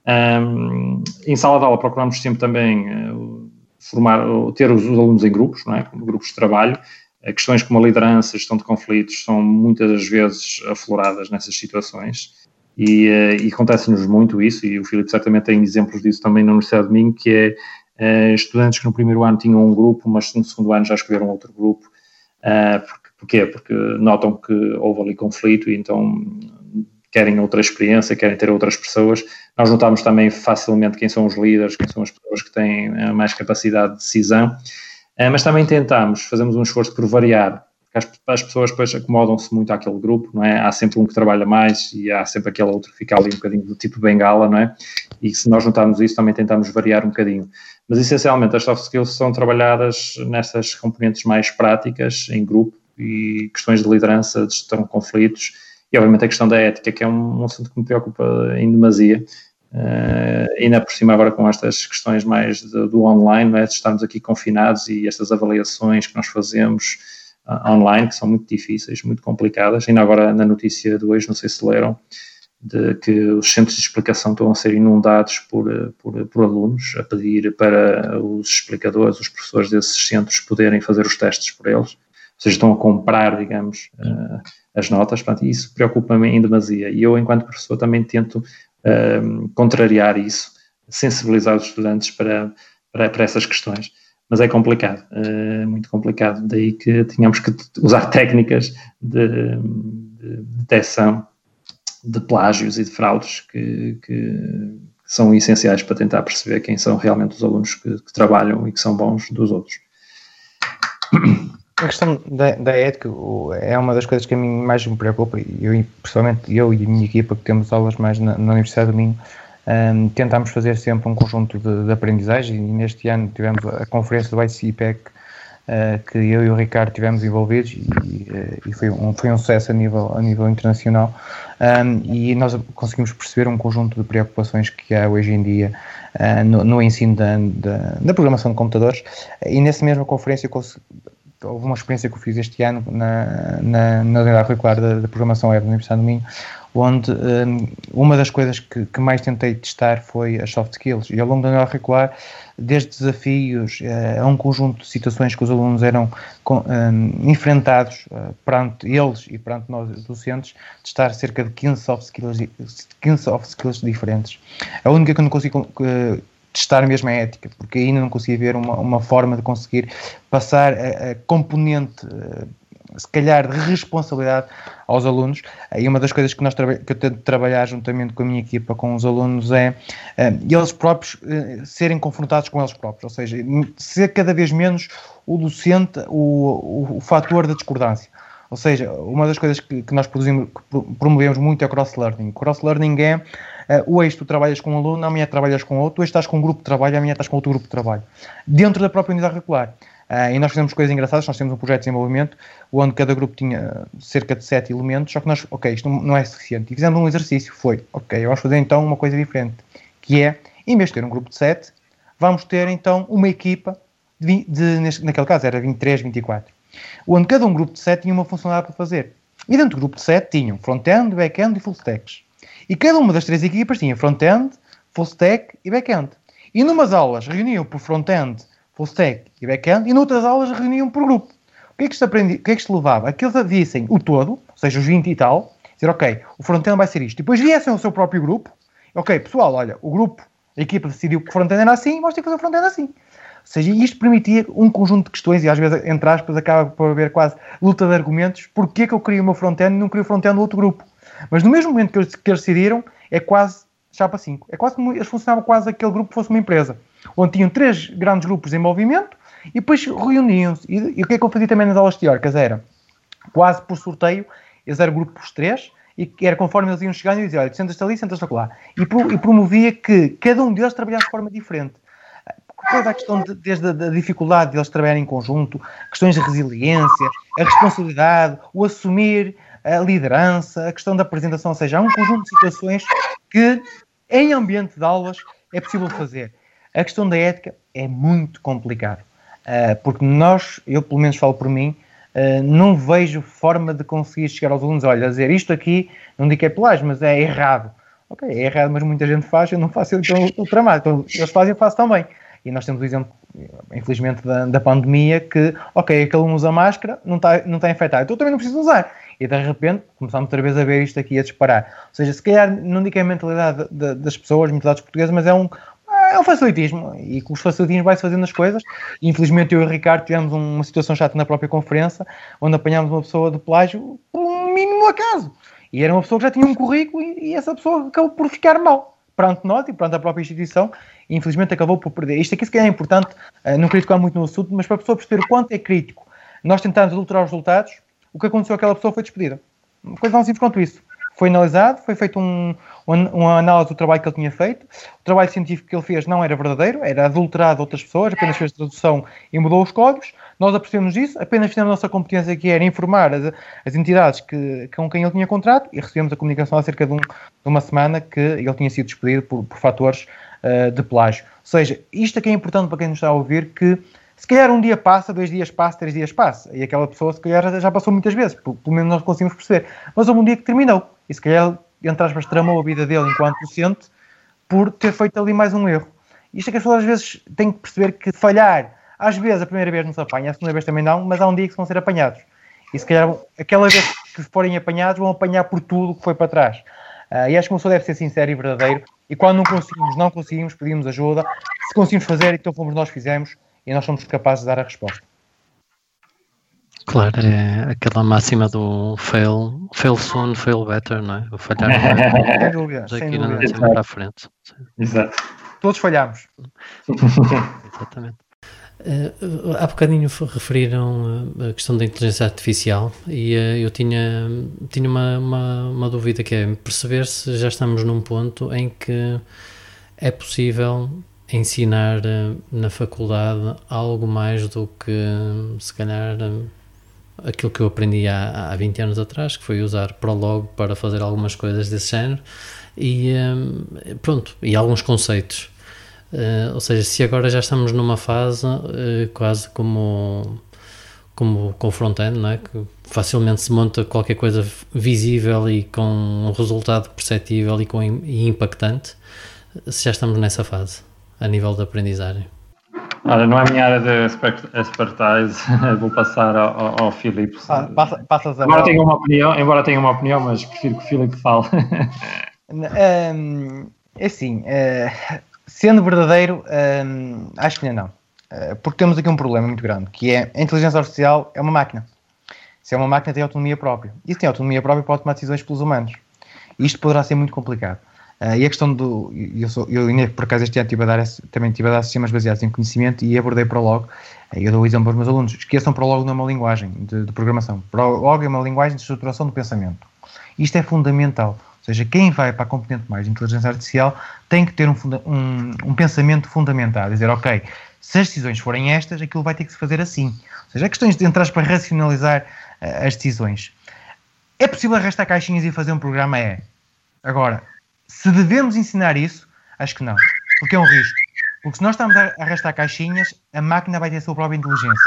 B: Um, em sala de aula procuramos sempre também uh, formar, ter os, os, alunos em grupos, não é? grupos de trabalho. questões como a liderança, gestão de conflitos são muitas das vezes afloradas nessas situações e, e acontece-nos muito isso e o Filipe certamente tem exemplos disso também na Universidade de Minho, que é estudantes que no primeiro ano tinham um grupo, mas no segundo ano já escolheram outro grupo, porque Porquê? Porque notam que houve ali conflito e então querem outra experiência, querem ter outras pessoas. Nós notamos também facilmente quem são os líderes, quem são as pessoas que têm eh, mais capacidade de decisão, eh, mas também tentamos, fazemos um esforço por variar, porque as, pessoas depois acomodam-se muito àquele grupo, não é? Há sempre um que trabalha mais e há sempre aquele outro que fica ali um bocadinho do tipo bengala, não é? E se nós notarmos isso, também tentamos variar um bocadinho. Mas essencialmente as soft skills são trabalhadas nessas componentes mais práticas, em grupo, e questões de liderança, de gestão de conflitos e, obviamente, a questão da ética, que é um, um assunto que me preocupa em demasia. Uh, ainda por cima agora com estas questões mais de, do online, não é? de estarmos aqui confinados e estas avaliações que nós fazemos uh, online, que são muito difíceis, muito complicadas. Ainda agora na notícia de hoje, não sei se leram, de que os centros de explicação estão a ser inundados por, por, por, alunos a pedir para os explicadores, os professores desses centros poderem fazer os testes por eles seja, estão a comprar, digamos, uh, as notas, portanto, isso preocupa-me em demasia. E eu, enquanto professor, também tento uh, contrariar isso, sensibilizar os estudantes para, para, para essas questões. Mas é complicado, uh, muito complicado. Daí que tínhamos que usar técnicas de, de detecção de plágios e de fraudes que, que, são essenciais para tentar perceber quem são realmente os alunos que, que trabalham e que são bons dos outros.
C: a questão da, da, ética é uma das coisas que a mim mais me preocupa. Eu, pessoalmente, eu e a minha equipa, que temos aulas mais na, na Universidade do Minho, um, tentámos fazer sempre um conjunto de, de, aprendizagem e neste ano tivemos a conferência do ICPEC uh, que eu e o Ricardo tivemos envolvidos e, uh, e, foi, um, foi um sucesso a nível, a nível internacional um, e nós conseguimos perceber um conjunto de preocupações que há hoje em dia uh, no, no, ensino da, da, da, programação de computadores e nessa mesma conferência houve uma experiência que eu fiz este ano na, na, na unidade curricular da, da programação web da Universidade do Minho onde um, uma das coisas que, que, mais tentei testar foi as soft skills. E ao longo da aula curricular, desde desafios uh, a um conjunto de situações que os alunos eram com, um, enfrentados uh, perante eles e perante nós docentes, testar cerca de 15 soft skills, 15 soft skills diferentes. A única que eu não consigo uh, testar mesmo a ética, porque ainda não consegui ver uma, uma forma de conseguir passar a, a componente se calhar de responsabilidade aos alunos. E uma das coisas que, nós que eu tento trabalhar juntamente com a minha equipa, com os alunos, é uh, eles próprios serem confrontados com eles próprios, ou seja, ser cada vez menos o docente o, o, o fator da discordância. Ou seja, uma das coisas que, que nós produzimos, que promovemos muito é o cross-learning. Cross-learning é uh, hoje tu trabalhas com um aluno, amanhã trabalhas com outro, hoje estás com um grupo de trabalho, amanhã estás com outro grupo de trabalho. Dentro da própria unidade regular. Uh, e nós fizemos coisas engraçadas, nós temos um projeto de desenvolvimento onde cada grupo tinha cerca de sete elementos, só que nós, ok, isto não é suficiente. E fizemos um exercício, foi, ok, vamos fazer então uma coisa diferente, que é, em vez de ter um grupo de sete, vamos ter então uma equipa, de, de, naquele caso era 23, 24, onde cada um grupo de sete tinha uma funcionalidade para fazer. E dentro do grupo de sete tinham front-end, back-end e full stacks. E cada uma das três equipas tinha front-end, full stack e back-end. E numas aulas reuniam por front-end full stack e back-end, e noutras aulas reuniam por grupo. O que é que isto, aprendi, o que é que isto levava? Que eles vissem o todo, ou seja, os 20 e tal, dizer, ok, o front-end vai ser isto. E depois viessem o seu próprio grupo, ok, pessoal, olha, o grupo, a equipa decidiu que o front-end era assim, vamos ter que fazer o front-end assim. Ou seja, isto permitia um conjunto de questões, e às vezes, entre aspas, acaba por haver quase luta de argumentos, porque é que eu queria o meu front-end e não queria o front-end do outro grupo. Mas no mesmo momento que eles, que eles decidiram, é quase chapa 5. É quase como eles funcionavam quase aquele grupo fosse uma empresa onde tinham três grandes grupos em movimento e depois reuniam-se. E, e, o que é que eu fazia também nas aulas teóricas era, quase por sorteio, eles eram grupos três, e era conforme eles iam chegando e dizia, olha, sentas-te ali, sentas-te lá. E, pro, e, promovia que cada um deles trabalhasse de forma diferente. Toda a questão de, desde a da dificuldade de eles trabalharem em conjunto, questões de resiliência, a responsabilidade, o assumir, a liderança, a questão da apresentação, ou seja, há um conjunto de situações que em ambiente de aulas é possível fazer. A questão da ética é muito complicado, uh, porque nós, eu pelo menos falo por mim, uh, não vejo forma de conseguir chegar aos alunos, olha, dizer isto aqui, não digo que é pelágio, mas é errado. Ok, é errado, mas muita gente faz, eu não faço, então estou tramado. Então, eles fazem, eu faço também. E nós temos o exemplo, infelizmente, da, da pandemia, que, ok, aquele não usa máscara, não está não tá infectado, então eu também não preciso usar. E de repente começamos outra vez a ver isto aqui a disparar. Ou seja, se calhar não digo que é a mentalidade de, de, das pessoas, mentalidades portuguesas, mas é um, é um facilitismo e com os facilitismos vai-se fazendo as coisas. Infelizmente, eu e o Ricardo tivemos uma situação chata na própria conferência, onde apanhámos uma pessoa de plágio por um mínimo acaso. E era uma pessoa que já tinha um currículo e, e essa pessoa acabou por ficar mal perante nós e perante a própria instituição. E, infelizmente, acabou por perder. Isto aqui, se calhar, é importante, uh, não tocar muito no assunto, mas para a pessoa perceber o quanto é crítico nós tentarmos adulterar os resultados, o que aconteceu àquela pessoa foi despedida. Uma coisa tão simples quanto isso. Foi analisado, foi feito um, uma análise do trabalho que ele tinha feito. O trabalho científico que ele fez não era verdadeiro, era adulterado de outras pessoas, apenas fez tradução e mudou os códigos. Nós apercebemos disso, apenas fizemos a nossa competência que era informar as, as entidades que, com quem ele tinha contrato e recebemos a comunicação há cerca de, um, de uma semana que ele tinha sido despedido por, por fatores uh, de plágio. Ou seja, isto aqui é importante para quem nos está a ouvir que se calhar um dia passa, dois dias passa, três dias passa. E aquela pessoa, se calhar, já passou muitas vezes. Pelo menos nós conseguimos perceber. Mas houve um dia que terminou. E se calhar entre aspas, tramou a vida dele enquanto docente por ter feito ali mais um erro. Isto é que as pessoas às vezes têm que perceber que falhar, às vezes a primeira vez não se apanha, a segunda vez também não, mas há um dia que vão ser apanhados. E se calhar aquela vez que forem apanhados vão apanhar por tudo o que foi para trás. Uh, e acho que uma pessoa deve ser sincero e verdadeiro. E quando não conseguimos, não conseguimos, pedimos ajuda. Se conseguimos fazer, então fomos nós fizemos e nós somos capazes de dar a resposta.
A: Claro, é aquela máxima do fail, fail soon, fail better, não é? O falhar
C: sem dúvida, sem
A: aqui
C: dúvida.
A: não para a frente.
B: Exato.
C: Todos falhamos.
A: Exatamente. Uh, há bocadinho referiram a questão da inteligência artificial e uh, eu tinha, tinha uma, uma, uma, dúvida que é perceber se já estamos num ponto em que é possível ensinar uh, na faculdade algo mais do que se calhar aquilo que eu aprendi há, há 20 anos atrás, que foi usar Prolog para fazer algumas coisas desse género e pronto, e alguns conceitos. Ou seja, se agora já estamos numa fase quase como, como com o front-end, não é? que facilmente se monta qualquer coisa visível e com um resultado perceptível e, com, e impactante, se já estamos nessa fase, a nível de aprendizagem.
B: Olha, não é a minha área de expertise, vou passar ao, ao Filipe.
C: Ah, passa, passas
B: embora, tenha uma opinião, embora tenha uma opinião, mas prefiro que o Filipe fale.
C: um, é assim, uh, Sendo verdadeiro, acho que ainda não. Uh, porque temos aqui um problema muito grande, que é a inteligência artificial é uma máquina. Se é uma máquina, tem autonomia própria. E se tem autonomia própria, pode tomar decisões pelos humanos. Isto poderá ser muito complicado. Uh, e a questão do. Eu, sou, eu por acaso, este ano tive a dar, também tive a dar sistemas baseados em conhecimento e abordei Prolog. Uh, eu dou o exemplo aos meus alunos. Esqueçam Prolog não é uma linguagem de, de programação. Prolog é uma linguagem de estruturação do pensamento. Isto é fundamental. Ou seja, quem vai para a componente mais de inteligência artificial tem que ter um, um, um pensamento fundamentado, dizer, ok, se as decisões forem estas, aquilo vai ter que se fazer assim. Ou seja, há questões de entrar para racionalizar uh, as decisões. É possível arrastar caixinhas e fazer um programa? É. Agora, se devemos ensinar isso, acho que não. Porque é um risco. Porque se nós estamos a arrastar caixinhas, a máquina vai ter a sua própria inteligência.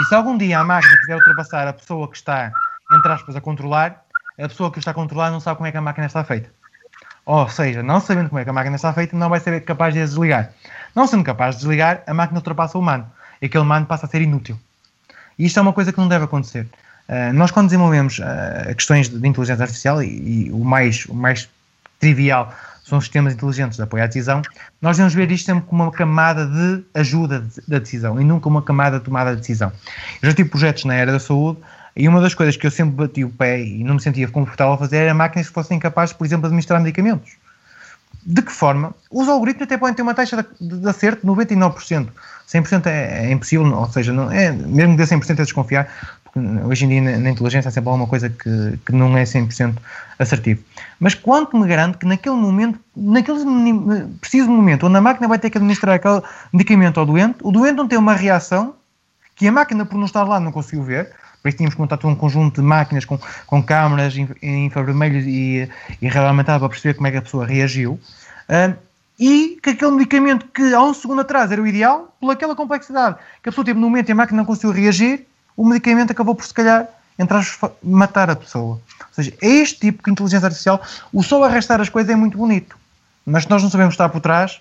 C: E se algum dia a máquina quiser ultrapassar a pessoa que está, entre aspas, a controlar, a pessoa que o está a controlar não sabe como é que a máquina está feita. Ou seja, não sabendo como é que a máquina está feita, não vai ser capaz de desligar. Não sendo capaz de desligar, a máquina ultrapassa o humano. E aquele humano passa a ser inútil. E isto é uma coisa que não deve acontecer. Uh, nós, quando desenvolvemos uh, questões de, de, inteligência artificial, e, e, o, mais, o mais trivial são sistemas inteligentes de apoio à decisão, nós devemos ver isto sempre como uma camada de ajuda da decisão e nunca uma camada de tomada de decisão. Eu já tive projetos na área da saúde e uma das coisas que eu sempre bati o pé e não me sentia confortável a fazer era máquinas que fossem capazes, por exemplo, de administrar medicamentos. De que forma? Os algoritmos até podem ter uma taxa de, de acerto de 99%. 100% é, é impossível, ou seja, não, é, mesmo de 100% é desconfiar, hoje em dia na, na inteligência há sempre alguma coisa que, que não é 100% assertivo. Mas quanto me garante que naquele momento, naquele preciso momento onde a máquina vai ter que administrar aquele medicamento ao doente, o doente não tem uma reação que a máquina, por não estar lá, não conseguiu ver, por isso tínhamos que montar todo um conjunto de máquinas com, com câmaras em infravermelho e, e realmente para perceber como é que a pessoa reagiu. Uh, e que aquele medicamento que há um segundo atrás era o ideal, pelaquela complexidade que a pessoa teve no momento e a máquina não conseguiu reagir, o medicamento acabou por, se calhar, entrar matar a pessoa. Ou seja, é este tipo de inteligência artificial. O só arrastar as coisas é muito bonito, mas se nós não sabemos estar por trás,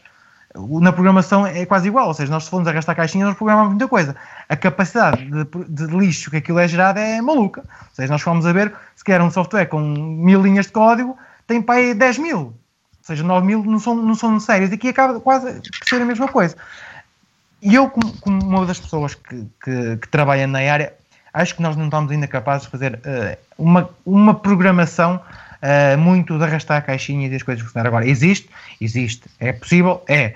C: na programação é quase igual, ou seja, nós se formos arrastar caixinhas, nós programamos muita coisa. A capacidade de, de, lixo que aquilo é gerado é maluca. Ou seja, nós fomos a ver, se quer um software com mil linhas de código, tem para aí 10 mil. Ou seja, 9 mil não são, não são. E aqui acaba quase por ser a mesma coisa. E eu, como, como uma das pessoas que, que, que, trabalha na área, acho que nós não estamos ainda capazes de fazer uh, uma, uma programação uh, muito de arrastar a caixinha e as coisas funcionar. Agora, existe? Existe. É possível? É.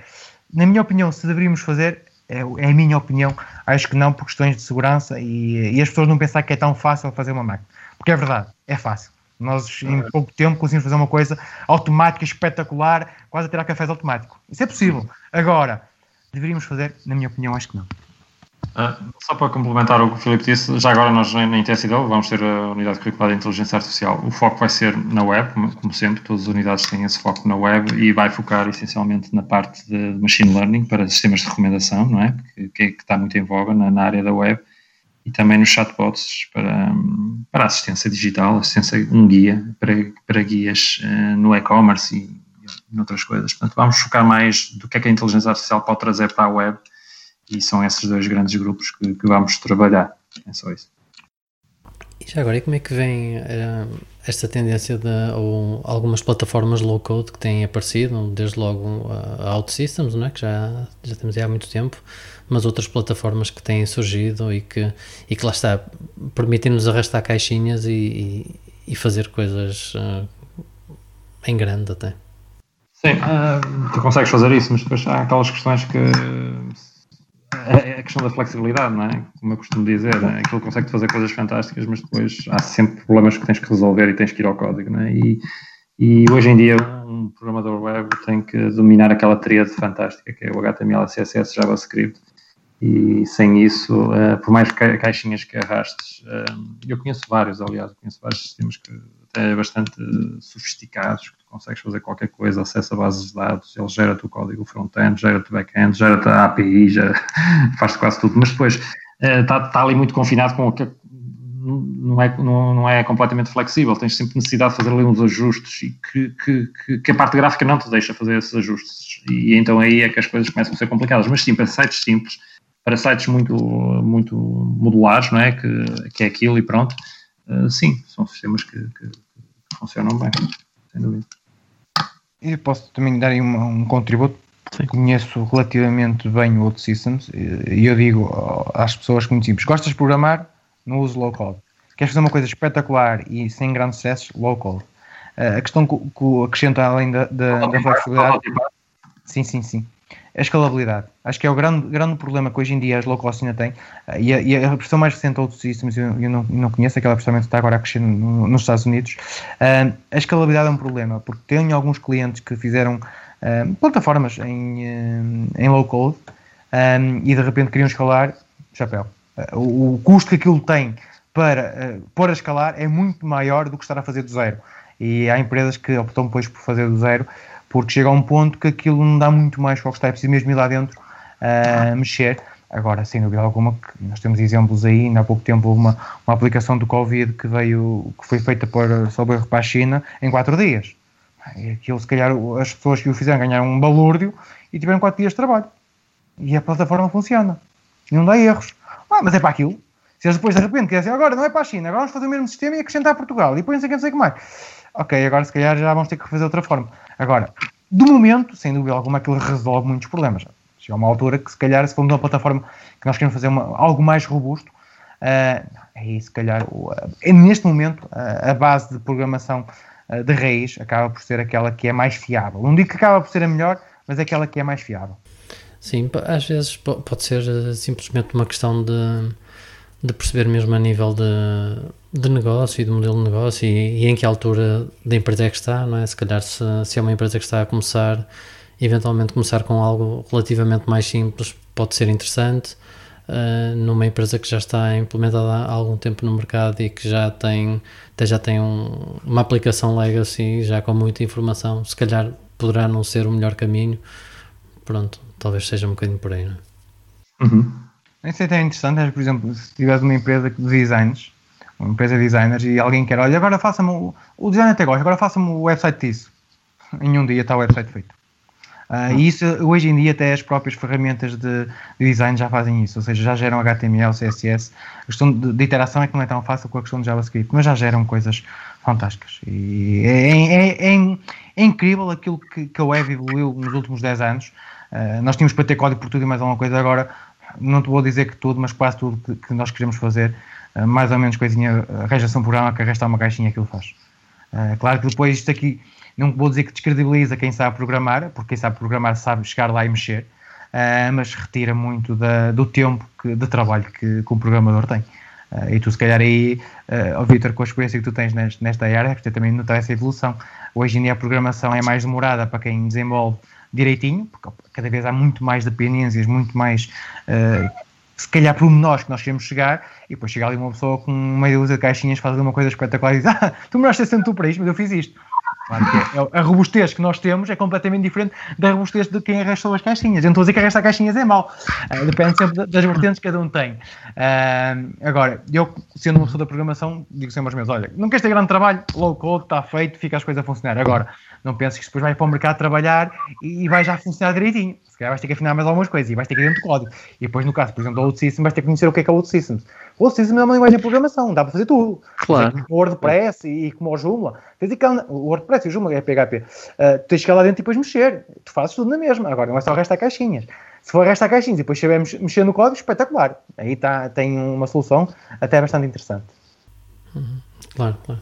C: Na minha opinião, se deveríamos fazer, é, é a minha opinião, acho que não por questões de segurança e, e as pessoas não pensar que é tão fácil fazer uma máquina. Porque é verdade, é fácil. Nós, em pouco tempo, conseguimos fazer uma coisa automática, espetacular, quase a tirar cafés automático. Isso é possível. Agora, deveríamos fazer? Na minha opinião, acho que não.
B: Uh, só para complementar o que o Filipe disse, já agora nós na Intensidade vamos ter a unidade curricular de inteligência artificial. O foco vai ser na web, como sempre, todas as unidades têm esse foco na web e vai focar essencialmente na parte de machine learning para sistemas de recomendação, não é? Que, que, está muito em voga na, na, área da web e também nos chatbots para, para assistência digital, assistência, um guia para, para guias uh, no e-commerce e, e outras coisas. Portanto, vamos focar mais do que é que a inteligência artificial pode trazer para a web e são esses dois grandes grupos que, que vamos trabalhar. É só isso.
A: E já agora, e como é que vem uh, esta tendência de ou algumas plataformas low code que têm aparecido, desde logo a OutSystems, não é? que já, já temos há muito tempo, mas outras plataformas que têm surgido e que, e que lá está, permitem-nos arrastar caixinhas e, e, e fazer coisas uh, em grande até.
B: Sim, uh, tu consegues fazer isso, mas depois há aquelas questões que a, questão da flexibilidade, não é? Como eu costumo dizer, é? aquilo consegue fazer coisas fantásticas, mas depois há sempre problemas que tens que resolver e tens que ir ao código, não é? E, e hoje em dia um programador web tem que dominar aquela tríade fantástica que é o HTML, CSS, JavaScript e sem isso, uh, por mais caixinhas que arrastes, uh, eu conheço vários, aliás, conheço vários sistemas que até bastante sofisticados, consegues fazer qualquer coisa, acesso a bases de dados, ele gera-te o código front-end, gera-te back-end, gera-te a API, faz quase tudo, mas depois está uh, tá ali muito confinado com o que não é, não, não é completamente flexível, tens sempre necessidade de fazer ali uns ajustes e que, que, que, a parte gráfica não te deixa fazer esses ajustes. E então aí é que as coisas começam a ser complicadas. Mas sim, para sites simples, para sites muito, muito modulares, não é? Que, que é aquilo e pronto, uh, sim, são sistemas que, que, funcionam bem, sem dúvida.
C: E posso também dar aí um, um contributo. Sim. Conheço relativamente bem o Outsystems e eu digo às pessoas muito simples: gostas de programar? Não uso low code. Queres fazer uma coisa espetacular e sem grandes sucessos? Low code. Uh, a questão que, que acrescenta além da, da, da flexibilidade. Sim, sim, sim a escalabilidade. Acho que é o grande, grande problema que hoje em dia as low cost ainda têm. E a, e a versão mais recente outros systems, eu, eu não, não conheço, aquela que está agora a crescer no, nos Estados Unidos. Uh, a escalabilidade é um problema, porque tenho alguns clientes que fizeram uh, plataformas em, uh, em low code e de repente queriam escalar, chapéu. O, o, custo que aquilo tem para uh, pôr a escalar é muito maior do que estar a fazer do zero. E há empresas que optam depois por fazer do zero porque chega a um ponto que aquilo não dá muito mais para o que está, é preciso mesmo ir lá dentro uh, mexer. Agora, sem dúvida alguma, nós temos exemplos aí, ainda há pouco tempo uma, uma aplicação do Covid que veio, que foi feita por sob erro para a China em 4 dias. E aquilo, se calhar, as pessoas que o fizeram ganharam um balúrdio e tiveram 4 dias de trabalho. E a plataforma funciona. E não dá erros. Ah, mas é para aquilo. Se eles depois de repente querem agora não é para a China, agora vamos fazer o mesmo sistema e acrescentar Portugal. E depois não sei o que, não sei o que mais. Ok, agora se calhar já vamos ter que fazer outra forma. Agora, do momento, sem dúvida alguma, aquilo resolve muitos problemas. Chega uma altura que, se calhar, se formos uma plataforma que nós queremos fazer uma, algo mais robusto, uh, aí, se calhar, uh, neste momento, uh, a base de programação uh, de raiz acaba por ser aquela que é mais fiável. Não digo que acaba por ser a melhor, mas é aquela que é mais fiável.
A: Sim, às vezes pode ser simplesmente uma questão de de perceber mesmo a nível de, de negócio e de modelo de negócio e, e, em que altura da empresa é que está, não é? Se calhar se, se é uma empresa que está a começar, eventualmente começar com algo relativamente mais simples pode ser interessante. Uh, numa empresa que já está implementada há algum tempo no mercado e que já tem, até já tem um, uma aplicação legacy, já com muita informação, se calhar poderá não ser o melhor caminho. Pronto, talvez seja um bocadinho por aí, não é?
C: Uhum. Isso é até interessante, é, por exemplo, se tiveres uma empresa de designs, uma empresa de designers, e alguém quer, olha, agora faça-me o, o design até gosta, agora faça-me o website disso. Em um dia está o website feito. Uh, e isso, hoje em dia, até as próprias ferramentas de, de, design já fazem isso, ou seja, já geram HTML, CSS. A questão de, de, interação é que não é tão fácil com a questão de JavaScript, mas já geram coisas fantásticas. E é, é, é, é incrível aquilo que, que a web evoluiu nos últimos 10 anos. Uh, nós tínhamos para ter código por tudo e mais alguma coisa, agora não te vou dizer que tudo, mas quase tudo que, que nós queremos fazer, uh, mais ou menos coisinha, arranja-se um programa que arrasta uma caixinha que ele faz. Uh, claro que depois isto aqui, não vou dizer que descredibiliza quem sabe programar, porque quem sabe programar sabe chegar lá e mexer, uh, mas retira muito da, do tempo que, de trabalho que, que um programador tem. Uh, e tu, se calhar, aí, uh, Vitor, com a experiência que tu tens nesta, nesta área, você também notar essa evolução. Hoje em dia a programação é mais demorada para quem desenvolve direitinho, porque cada vez há muito mais dependências, muito mais, uh, se calhar, pormenores que nós queremos chegar, e depois chega ali uma pessoa com meia dúzia de caixinhas, faz uma coisa espetacular e diz: Ah, tu me sempre tu para isto, mas eu fiz isto. Claro que é, a robustez que nós temos é completamente diferente da robustez de quem arrastou as caixinhas. Eu não estou a dizer que arrastar caixinhas é mau. Uh, depende sempre das vertentes que cada um tem. Uh, agora, eu, sendo uma pessoa da programação, digo sempre aos meus: olha, não queres ter grande trabalho? Low code, está feito, fica as coisas a funcionar. Agora, não penses que depois vais para o mercado trabalhar e, e vai já funcionar direitinho. Se calhar vais ter que afinar mais algumas coisas e vais ter que ir dentro do código. E depois, no caso, por exemplo, do OutSystem, vais ter que conhecer o que é que é o OutSystems. O OutSystems é uma linguagem de programação, dá para fazer tudo.
A: Claro.
C: Como o WordPress e, como o Joomla. Que, o WordPress e o Joomla é PHP. Uh, tens que ir lá dentro e depois mexer. Tu fazes tudo na mesma. Agora, não é só restar caixinhas. Se for restar caixinhas e depois sabemos mexer no código, espetacular. Aí tá, tem uma solução até bastante interessante.
A: Uhum. Claro, claro.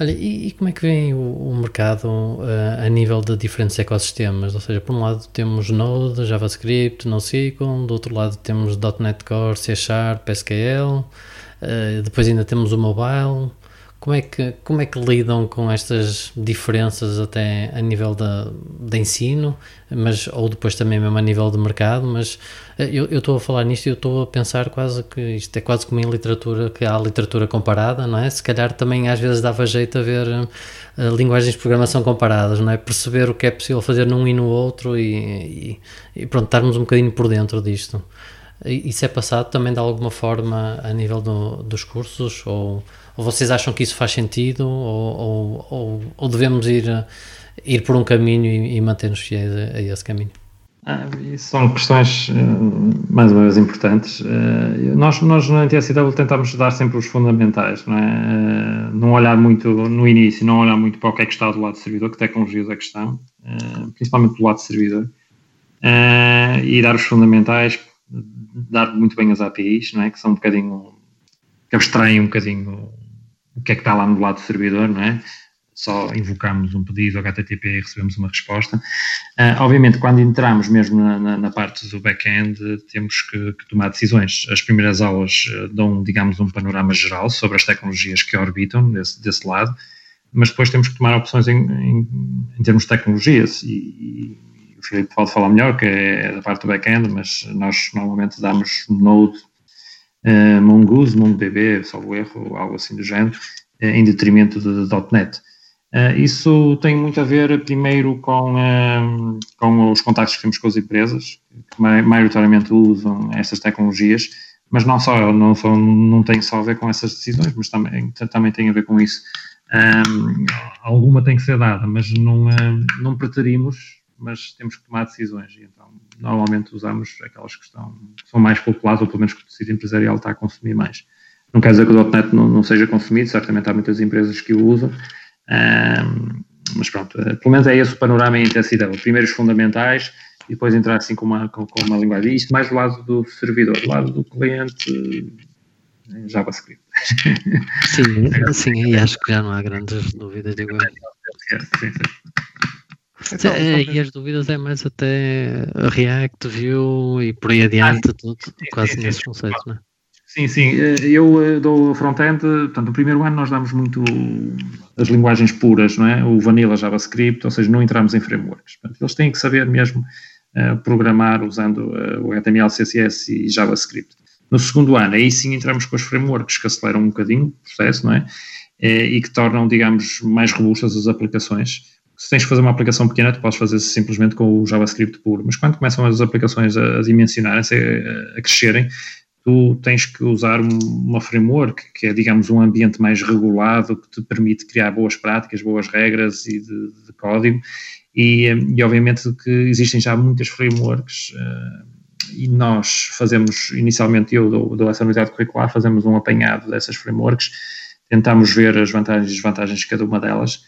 A: Olha, e, e, como é que vem o, o mercado uh, a nível de diferentes ecossistemas? Ou seja, por um lado temos Node, JavaScript, NoSQL, do outro lado temos .NET Core, C Sharp, SQL, uh, depois ainda temos o mobile. Como é, que, como é que lidam com estas diferenças até a nível de, de ensino, mas, ou depois também mesmo a nível de mercado, mas eh, eu, estou a falar nisto e eu estou a pensar quase que isto é quase como em literatura, que há literatura comparada, não é? Se calhar também às vezes dava jeito a ver uh, linguagens de programação comparadas, não é? Perceber o que é possível fazer num e no outro e, e, e pronto, estarmos um bocadinho por dentro disto. Isso é passado também de alguma forma a nível do, dos cursos ou vocês acham que isso faz sentido? Ou, ou, ou, ou devemos ir, ir por um caminho e, e manter-nos fiéis a, a, esse caminho?
B: Ah, são questões, eh, mais uma vez, importantes. Eh, nós, nós na NTSW tentamos dar sempre os fundamentais, não é? Eh, não olhar muito no início, não olhar muito para o que é que está do lado do servidor, que tecnologias é que estão, principalmente do lado do servidor, e dar os fundamentais, dar muito bem as APIs, não é? Que são um bocadinho, que abstraem um bocadinho o que é que está lá no lado do servidor, não é? Só invocamos um pedido HTTP e recebemos uma resposta. Uh, obviamente, quando entramos mesmo na, na, na parte do back-end, temos que, que, tomar decisões. As primeiras aulas uh, dão, digamos, um panorama geral sobre as tecnologias que orbitam desse, desse lado, mas depois temos que tomar opções em, em, em termos de tecnologias. E, e, o Filipe pode falar melhor, que é da parte do back-end, mas nós normalmente damos Node uh, Mongoose, MongoDB, salvo erro, algo assim do género, uh, em detrimento de, de .NET. Uh, isso tem muito a ver, primeiro, com, uh, com os contactos que temos com as empresas, que maioritariamente usam essas tecnologias, mas não só, não, só, não tem só a ver com essas decisões, mas também, também tem a ver com isso. Um, alguma tem que ser dada, mas não, não preterimos, mas temos que tomar decisões. Então, normalmente usamos aquelas que, estão, que são mais populares, ou pelo menos que o tecido empresarial está a consumir mais. Não quer dizer que o .NET não, não seja consumido, certamente há muitas empresas que o usam, um, mas pronto, eh, pelo menos é esse o panorama em intensidade. Primeiro os fundamentais e depois entrar assim com uma, com, com uma linguagem. Isto mais do lado do servidor, do lado do cliente, eh, JavaScript.
A: Sim, sim, e acho que já não há grandes dúvidas, digo eu. Sim, sim. Então, é, e as dúvidas é mais até React, Vue e por aí adiante, ah, tudo, sim, quase sim, nesses sim, conceitos, não é?
B: Sim, sim. Eh, eu eh, dou front-end, portanto, no primeiro ano nós damos muito as linguagens puras, não é? O Vanilla JavaScript, ou seja, não entramos em frameworks. Portanto, eles têm que saber mesmo uh, programar usando uh, o HTML, CSS e JavaScript. No segundo ano, aí sim entramos com os frameworks que aceleram um bocadinho o processo, não é? E que tornam, digamos, mais robustas as aplicações se tens que fazer uma aplicação pequena, tu podes fazer simplesmente com o JavaScript puro. Mas quando começam as aplicações a, a dimensionarem-se, a, a, crescerem, tu tens que usar uma framework que é, digamos, um ambiente mais regulado, que te permite criar boas práticas, boas regras e de, de código. E, e, obviamente que existem já muitas frameworks uh, e nós fazemos, inicialmente eu dou, dou essa unidade curricular, fazemos um apanhado dessas frameworks, tentamos ver as vantagens e desvantagens de cada uma delas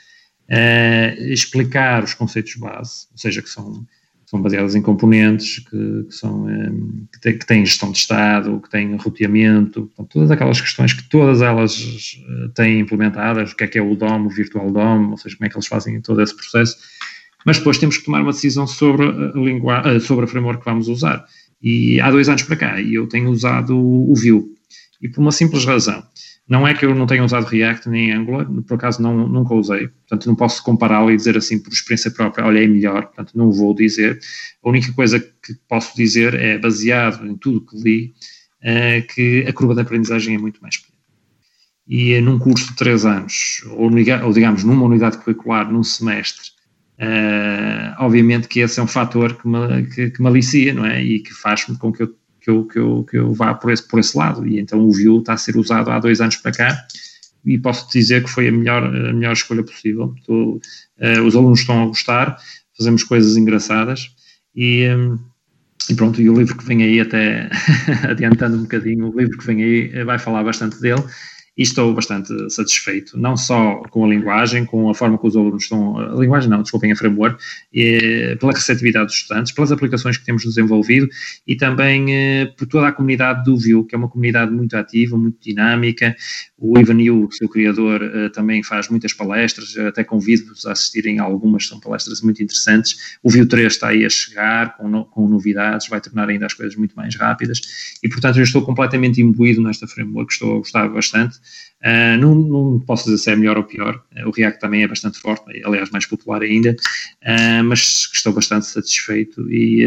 B: uh, explicar os conceitos base, ou seja, que são, são em componentes, que, que são, um, eh, que, têm, que, têm, gestão de estado, que têm roteamento, portanto, todas aquelas questões que todas elas uh, têm implementadas, o que é que é o DOM, o Virtual DOM, ou seja, como é que eles fazem todo esse processo, mas depois temos que tomar uma decisão sobre a, linguagem, sobre a framework que vamos usar. E há dois anos para cá, eu tenho usado o Vue, e por uma simples razão. Não é que eu não tenha usado React nem Angular, por acaso não, nunca usei, portanto não posso compará-lo e dizer assim por experiência própria, olha, é melhor, portanto não vou dizer. A única coisa que posso dizer é, baseado em tudo que li, é, que a curva de aprendizagem é muito mais pequena. E é num curso de três anos, ou, ou digamos numa unidade curricular, num semestre, é, obviamente que esse é um fator que me, que, que me alicia, não é? E que faz com que eu que eu, que eu, que eu vá por esse, por esse lado. E então o Vue está a ser usado há dois anos para cá e posso dizer que foi a melhor, a melhor escolha possível. Tô, uh, os alunos estão a gostar, fazemos coisas engraçadas e, um, e pronto, e o livro que vem aí, até adiantando um bocadinho, o livro que vem aí eh, vai falar bastante dele e estou bastante satisfeito, não só com a linguagem, com a forma que os alunos estão, a linguagem não, desculpem, a framework, e, pela receptividade dos estudantes, pelas aplicações que temos desenvolvido e também eh, por toda a comunidade do Vue, que é uma comunidade muito ativa, muito dinâmica. O Ivan Yu, seu criador, eh, também faz muitas palestras, até convido-vos a assistirem algumas, são palestras muito interessantes. O Vue 3 está aí a chegar com, no, com novidades, vai tornar ainda as coisas muito mais rápidas e, portanto, eu estou completamente imbuído nesta framework, estou a gostar bastante. Uh, não, não, posso dizer se é melhor ou pior, uh, o React também é bastante forte, aliás, mais popular ainda, uh, mas estou bastante satisfeito. E,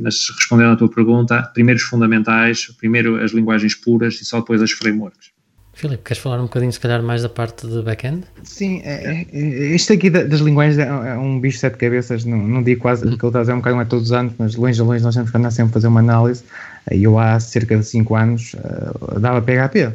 B: mas respondendo à tua pergunta, primeiro os fundamentais, primeiro as linguagens puras e só depois as frameworks.
A: Filipe, queres falar um bocadinho, se calhar, mais da parte de back-end?
C: Sim, é, é, este aqui das linguagens é, é um bicho de sete cabeças, não, não digo quase, que ele dizer um bocadinho a todos os anos, mas longe a longe nós temos que andar sempre a fazer uma análise. Eu há cerca de 5 anos dava PHP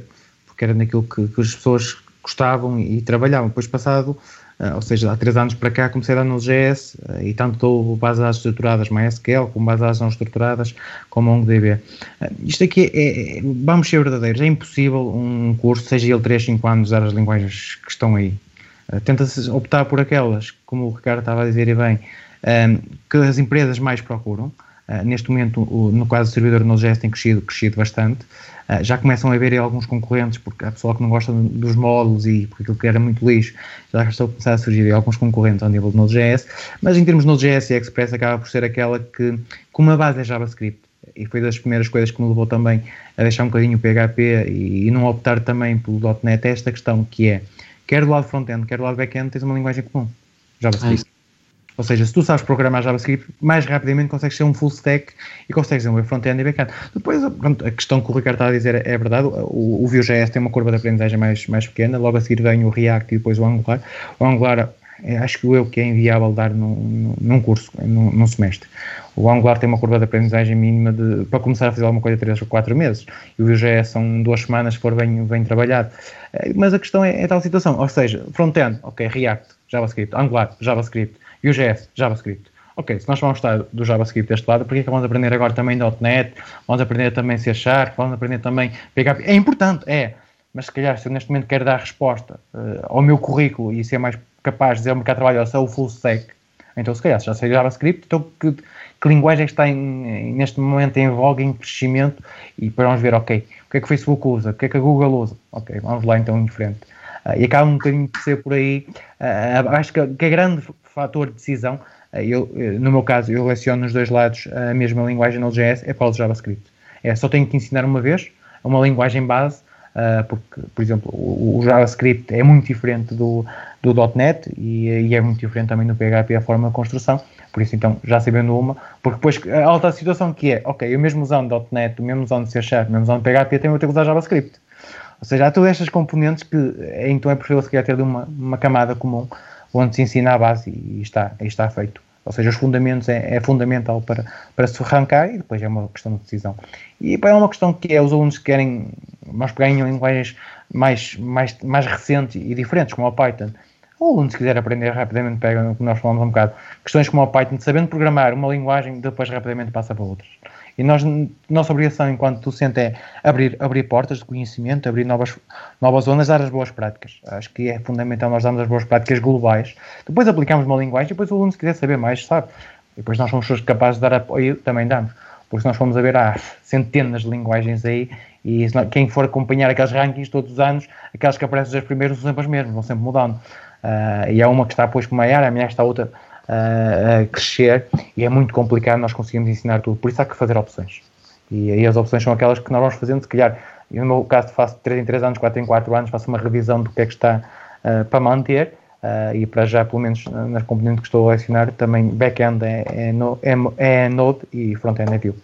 C: porque era naquilo que, que as pessoas gostavam e, trabalhavam. Depois, passado, uh, ou seja, há três anos para cá, comecei a dar no GS uh, e tanto estou bases de dados estruturadas MySQL, como bases de dados não estruturadas, como MongoDB. Uh, isto aqui é, é, vamos ser verdadeiros, é impossível um curso, seja ele 3, 5 anos, usar as linguagens que estão aí. Tenta-se optar por aquelas, como o Ricardo estava a dizer e bem, que as empresas mais procuram. Uh, neste momento, o, no caso do servidor Node.js tem crescido, crescido bastante. Uh, já começam a haver alguns concorrentes, porque há pessoal que não gosta dos módulos e porque aquilo que era muito lixo, já estão a começar a surgir alguns concorrentes ao nível de Node.js, mas em termos de Node.js e Express acaba por ser aquela que, como a base é JavaScript, e foi das primeiras coisas que me levou também a deixar um bocadinho o PHP e, e não optar também pelo .NET, é esta questão que é, quer do lado front-end, quer do llado back-end, tens uma linguagem comum, JavaScript. Ah, ou seja, se tu sabes programar JavaScript, mais rapidamente consegues ser um full stack e consegues um front-end e back-end. Depois, a questão que o Ricardo está a dizer é verdade. O, o Vue.js tem uma curva de aprendizagem mais, mais pequena. Logo a seguir vem o React e depois o Angular. O Angular, é, acho que eu que é inviável dar num, num curso, num, num, semestre. O Angular tem uma curva de aprendizagem mínima de, para começar a fazer alguma coisa 3 ou 4 meses. E o Vue.js são duas semanas se for bem, bem trabalhado. É, mas a questão é, é tal situação. Ou seja, front-end, ok, React, JavaScript, Angular, JavaScript e o GS, JavaScript. Ok, se nós vamos estar do JavaScript deste lado, por que vamos aprender agora também .NET, vamos aprender também C Sharp, vamos aprender também PHP? É importante, é, mas se calhar se eu neste momento quero dar resposta uh, ao meu currículo e ser mais capaz de dizer ao mercado de trabalho, sou o full stack, então se calhar se já sei JavaScript, então que, que linguagem é está em, neste momento em voga, em crescimento, e para vamos ver, ok, o que é que o Facebook usa, o que é que a Google usa, ok, vamos lá então em frente. Uh, e acaba um bocadinho de ser por aí, uh, acho que, que a grande fator de decisão, eu, eh, no meu caso, eu leciono nos dois lados a mesma linguagem Node.js, é para o JavaScript. É, só tenho que ensinar uma vez, uma linguagem base, porque, por exemplo, o, o, JavaScript é muito diferente do, do .NET e, e, é muito diferente também do PHP a forma de construção, por isso então, já sabendo uma, porque depois a outra situação que é, ok, eu mesmo usando .NET, mesmo usando C Sharp, mesmo usando PHP, tenho que usar JavaScript. Ou seja, há todas estas componentes que então é preferível se calhar ter uma, uma camada comum onde se ensina a base e está, e está feito. Ou seja, os fundamentos é, é, fundamental para, para se arrancar e depois é uma questão de decisão. E é uma questão que é os alunos que querem, nós pegarem linguagens mais, mais, mais recentes e diferentes, como o Python. O aluno, se quiser aprender rapidamente, pega, como nós falamos um bocado, questões como o Python, sabendo programar uma linguagem, depois rapidamente passa para outras. E nós, nossa obrigação enquanto docente é abrir, abrir portas de conhecimento, abrir novas, novas zonas, dar as boas práticas. Acho que é fundamental nós darmos as boas práticas globais. Depois aplicamos uma linguagem depois o aluno, se quiser saber mais, sabe. E depois nós somos capazes de dar apoio, também damos. Porque se nós formos a ver, há centenas de linguagens aí e quem for acompanhar aqueles rankings todos os anos, aquelas que aparecem os primeiros são sempre as mesmas, vão sempre mudando. Uh, e há uma que está depois com maior, a minha está outra a crescer e é muito complicado nós conseguirmos ensinar tudo. Por isso há que fazer opções. E aí as opções são aquelas que nós vamos fazendo, se calhar, eu no meu caso faço 3 em 3 anos, 4 em 4 anos, faço uma revisão do que é que está uh, para manter uh, e para já, pelo menos nas componentes que estou a lecionar, também back-end é, é, no, é, é Node e front-end é Vue.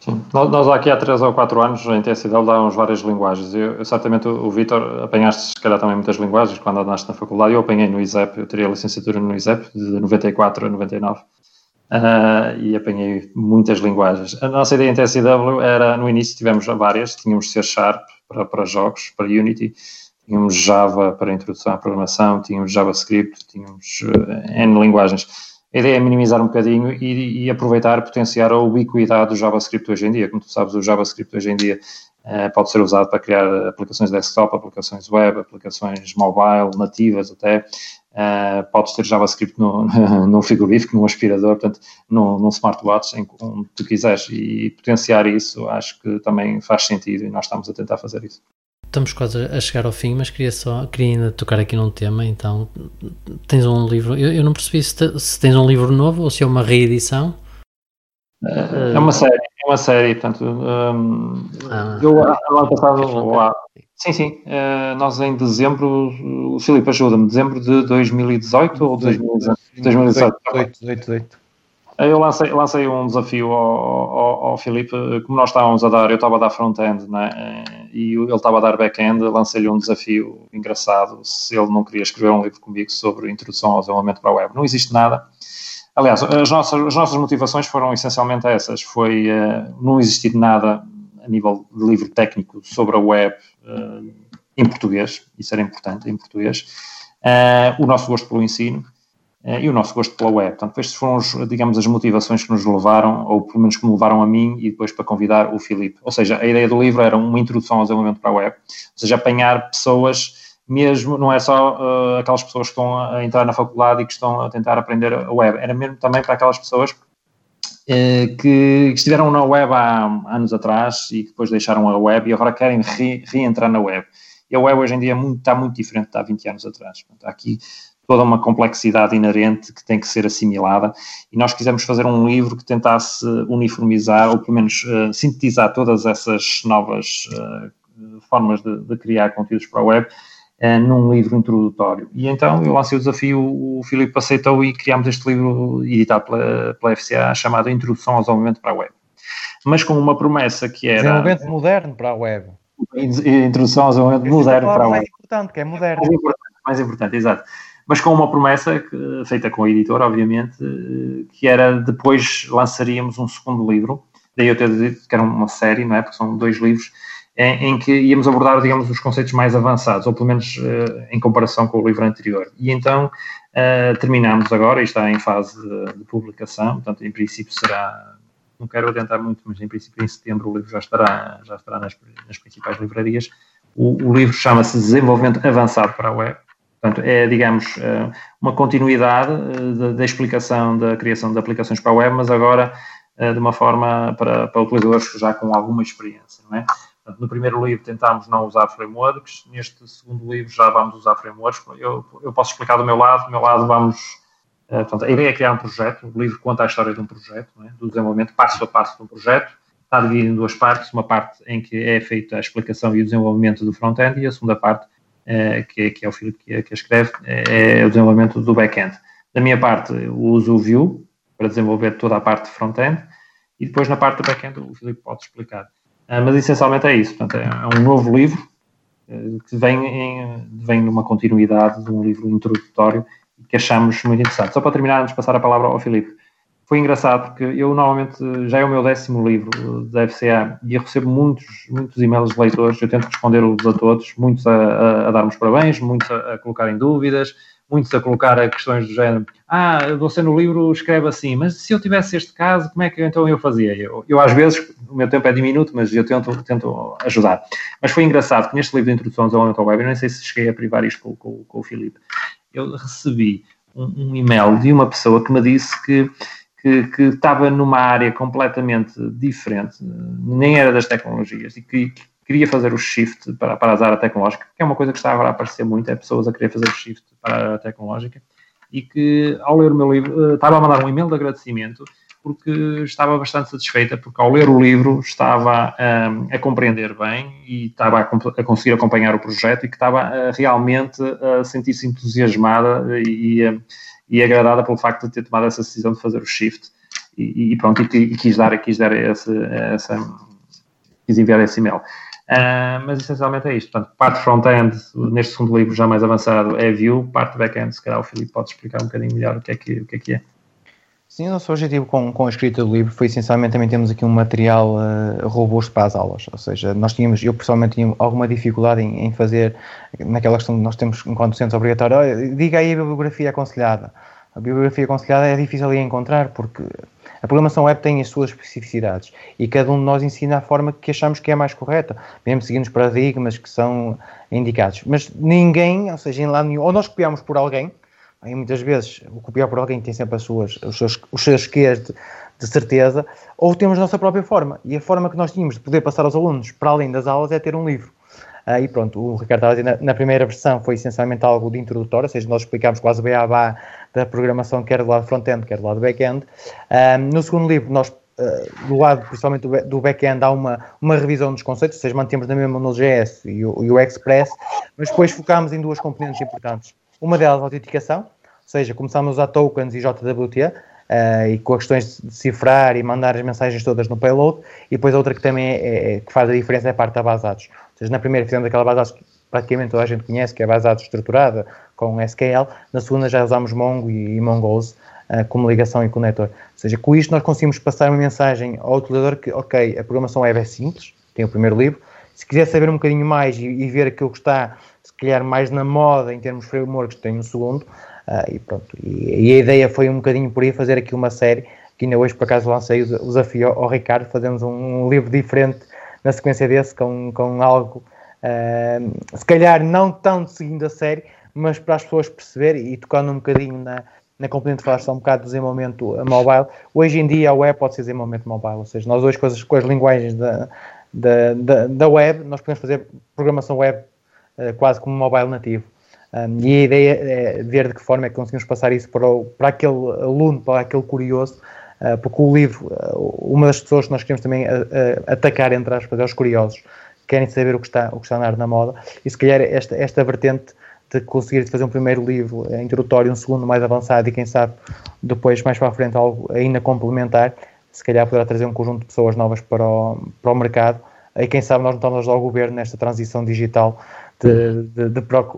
B: Sim, nós aqui há 3 ou 4 anos em TSL dávamos várias linguagens. Eu, eu certamente o, o Vitor apanhaste se calhar também muitas linguagens quando andaste na faculdade. Eu apanhei no ISEP, eu teria licenciatura no ISEP de 94 a 99 uh, e apanhei muitas linguagens. A nossa ideia em TSW era, no início tivemos várias, tínhamos C Sharp para, para jogos, para Unity, tínhamos Java para introdução à programação, tínhamos JavaScript, tínhamos uh, N linguagens a ideia é minimizar um bocadinho e, e, aproveitar, potenciar a ubiquidade do JavaScript hoje em dia. Como tu sabes, o JavaScript hoje em dia Uh, pode ser usado para criar aplicações desktop, aplicações web, aplicações mobile, nativas até. Uh, podes ter JavaScript no, no frigorífico, num aspirador, portanto, num, num smartwatch, em onde tu quiseres. E potenciar isso acho que também faz sentido e nós estamos a tentar fazer isso.
A: Estamos quase a chegar ao fim, mas queria só queria ainda tocar aqui num tema. Então, tens um livro. Eu, eu não percebi se, te, se, tens um livro novo ou se é uma reedição.
B: É uma série, é uma série. Portanto, um, ah, eu ano passado. Lá, sim, sim. Uh, nós em dezembro, o Filipe ajuda-me, dezembro de 2018 ou 2018? 2018. 2018, 2018. Eu lancei, lancei um desafio ao, ao, ao Filipe, como nós estávamos a dar, eu estava a dar front-end né, e ele estava a dar back-end, lancei-lhe um desafio engraçado se ele não queria escrever um livro comigo sobre introdução ao desenvolvimento para a web. Não existe nada. Aliás, as nossas, as nossas motivações foram essencialmente essas. Foi uh, não existir nada a nível de livro técnico sobre a web uh, em português, isso era importante, em português. Uh, o nosso gosto pelo ensino e o nosso gosto pela web. Portanto, estas foram, digamos, as motivações que nos levaram, ou pelo menos que me levaram a mim e depois para convidar o Filipe. Ou seja, a ideia do livro era uma introdução ao desenvolvimento para a web, ou seja, apanhar pessoas mesmo, não é só uh, aquelas pessoas que estão a entrar na faculdade e que estão a tentar aprender a web, era mesmo também para aquelas pessoas uh, que estiveram na web há anos atrás e que depois deixaram a web e agora querem re, reentrar na web. A web hoje em dia é muito, está muito diferente de há 20 anos atrás. Portanto, aqui toda uma complexidade inerente que tem que ser assimilada, e nós quisemos fazer um livro que tentasse uniformizar, ou pelo menos uh, sintetizar todas essas novas uh, formas de, de, criar conteúdos para a web uh, num livro introdutório. E então eu lancei o desafio, o Filipe aceitou e criámos este livro editado pela, pela FCA chamado Introdução ao Desenvolvimento para a Web. Mas com uma promessa que era...
C: Desenvolvimento moderno para a web.
B: Introdução ao desenvolvimento moderno para web.
C: mais importante, que é moderno.
B: Mais importante, mais importante exato mas com uma promessa que, feita com a editora, obviamente, que era depois lançaríamos um segundo livro, daí eu ter dito que era uma série, não é? Porque são dois livros, em, em que íamos abordar, digamos, os conceitos mais avançados, ou pelo menos uh, em comparação com o livro anterior. E então uh, terminamos agora, e está em fase de, de, publicação, portanto, em princípio será, não quero adiantar muito, mas em princípio em setembro o livro já estará, já estará nas, nas principais livrarias. O, o livro chama-se Desenvolvimento Avançado para a Web Portanto, é, digamos, eh, uma continuidade eh, da explicação da criação de aplicações para a web, mas agora eh, de uma forma para, para utilizadores já com alguma experiência, não é? Portanto, no primeiro livro tentámos não usar frameworks, neste segundo livro já vamos usar frameworks. Eu, eu posso explicar do meu lado, do meu lado vamos... Portanto, a ideia é criar um projeto, o livro conta a história de um projeto, é? do desenvolvimento passo a passo de um projeto, está dividido em duas partes, uma parte em que é feita a explicação e o desenvolvimento do front-end e a segunda parte eh, que, que, é o Filipe que, que escreve, é, é o desenvolvimento do back-end. Da minha parte, uso o Vue para desenvolver toda a parte de front-end e depois na parte do back-end o Filipe pode explicar. Mas essencialmente é isso, portanto, é, é um novo livro que vem, em, vem numa continuidade de um livro introdutório que achamos muito interessante. Só para terminar, antes de passar a palavra ao Filipe, foi engraçado porque eu normalmente já é o meu décimo livro da FCA e eu recebo muitos, muitos e-mails de leitores, eu tento responder-os a todos, muitos a, a, a dar-me parabéns, muitos a, a colocarem dúvidas, muitos a colocar questões do género, ah, você no livro escreve assim, mas se eu tivesse este caso, como é que então eu fazia? Eu, eu às vezes, o meu tempo é diminuto, mas eu tento, tento ajudar. Mas foi engraçado que neste livro de introdução ao desenvolvimento web, eu nem sei se cheguei a privar isto com, com, com o Filipe, eu recebi um, um e-mail de uma pessoa que me disse que que, que, estava numa área completamente diferente, nem era das tecnologias, e que, que, queria fazer o shift para, para a área tecnológica, que é uma coisa que está agora a aparecer muito, é pessoas a querer fazer o shift para a área tecnológica, e que ao ler o meu livro, eh, estava a mandar um e-mail de agradecimento, porque estava bastante satisfeita, porque ao ler o livro estava um, a compreender bem e estava a, a, conseguir acompanhar o projeto e que estava uh, realmente a sentir-se entusiasmada e, e e agradada pelo facto de ter tomado essa decisão de fazer o shift e, e pronto, e, quis dar, quis dar esse, essa, quis enviar esse e-mail. Uh, mas essencialmente é isto. Portanto, parte front-end, neste segundo livro já mais avançado, é Vue, parte back-end, se calhar o Filipe pode explicar um bocadinho melhor o que é que, o que, é, que é.
C: Sim, o nosso objetivo com, com a escrita do livro foi essencialmente também temos aqui um material uh, robusto para as aulas, ou seja, nós tínhamos, eu pessoalmente tinha alguma dificuldade em, em fazer naquela questão que nós temos enquanto docentes obrigatório, diga aí a bibliografia aconselhada. a bibliografia aconselhada é difícil de encontrar porque a programação web tem as suas especificidades e cada um de nós ensina a forma que achamos que é mais correta, mesmo seguindo os paradigmas que são indicados. Mas ninguém, ou seja, em lado nenhum, ou nós copiamos por alguém, aí muitas vezes o copiar por alguém tem sempre as suas, os seus, os seus quês de, de certeza, ou temos a nossa própria forma. E a forma que nós tínhamos de poder passar aos alunos, para além das aulas, é ter um livro. Aí pronto, o Ricardo estava a na, primeira versão foi essencialmente algo de introdutório, ou seja, nós explicámos quase o beabá da programação, quer do lado front-end, quer do lado back-end. Um, no segundo livro, nós, uh, do lado principalmente do back-end, há uma, uma revisão dos conceitos, ou seja, mantemos na mesma no GS e o, e o Express, mas depois focámos em duas componentes importantes. Uma delas, a autenticação, ou seja, começámos a usar tokens e JWT, Uh, e com as questões de cifrar e mandar as mensagens todas no payload, e depois outra que também é, é, que faz a diferença é a parte da base de dados. Ou seja, na primeira fizemos aquela base de dados que praticamente toda a gente conhece, que é a base de dados estruturada com SQL, na segunda já usamos Mongo e, e Mongoose uh, como ligação e conector. Ou seja, com isto nós conseguimos passar uma mensagem ao utilizador que, ok, a programação web é simples, tem o primeiro livro, se quiser saber um bocadinho mais e, e ver aquilo que está, se calhar, mais na moda em termos de frameworks, tem um segundo, Uh, e pronto, e, e, a ideia foi um bocadinho por aí fazer aqui uma série, que ainda hoje por acaso lancei o desafio ao, Ricardo, fazemos um, um, livro diferente na sequência desse, com, com algo, uh, se calhar não tão seguindo a série, mas para as pessoas perceberem e tocando um bocadinho na, na componente de só um bocado do desenvolvimento mobile. Hoje em dia a web pode ser desenvolvimento mobile, ou seja, nós hoje com as, com as linguagens da, da, da, da, web, nós podemos fazer programação web uh, quase como mobile nativo. Um, e a ideia é ver de que forma é que conseguimos passar isso para, o, para aquele aluno, para aquele curioso, uh, porque o livro, uh, uma das pessoas que nós queremos também atacar, entre aspas, é os curiosos, querem saber o que está, o que está na moda, e se calhar esta, esta vertente de conseguir fazer um primeiro livro introdutório, um segundo mais avançado e quem sabe depois mais para a frente algo ainda complementar, se calhar poderá trazer um conjunto de pessoas novas para o, para o mercado. E quem sabe nós não estamos ao governo nesta transição digital de, de,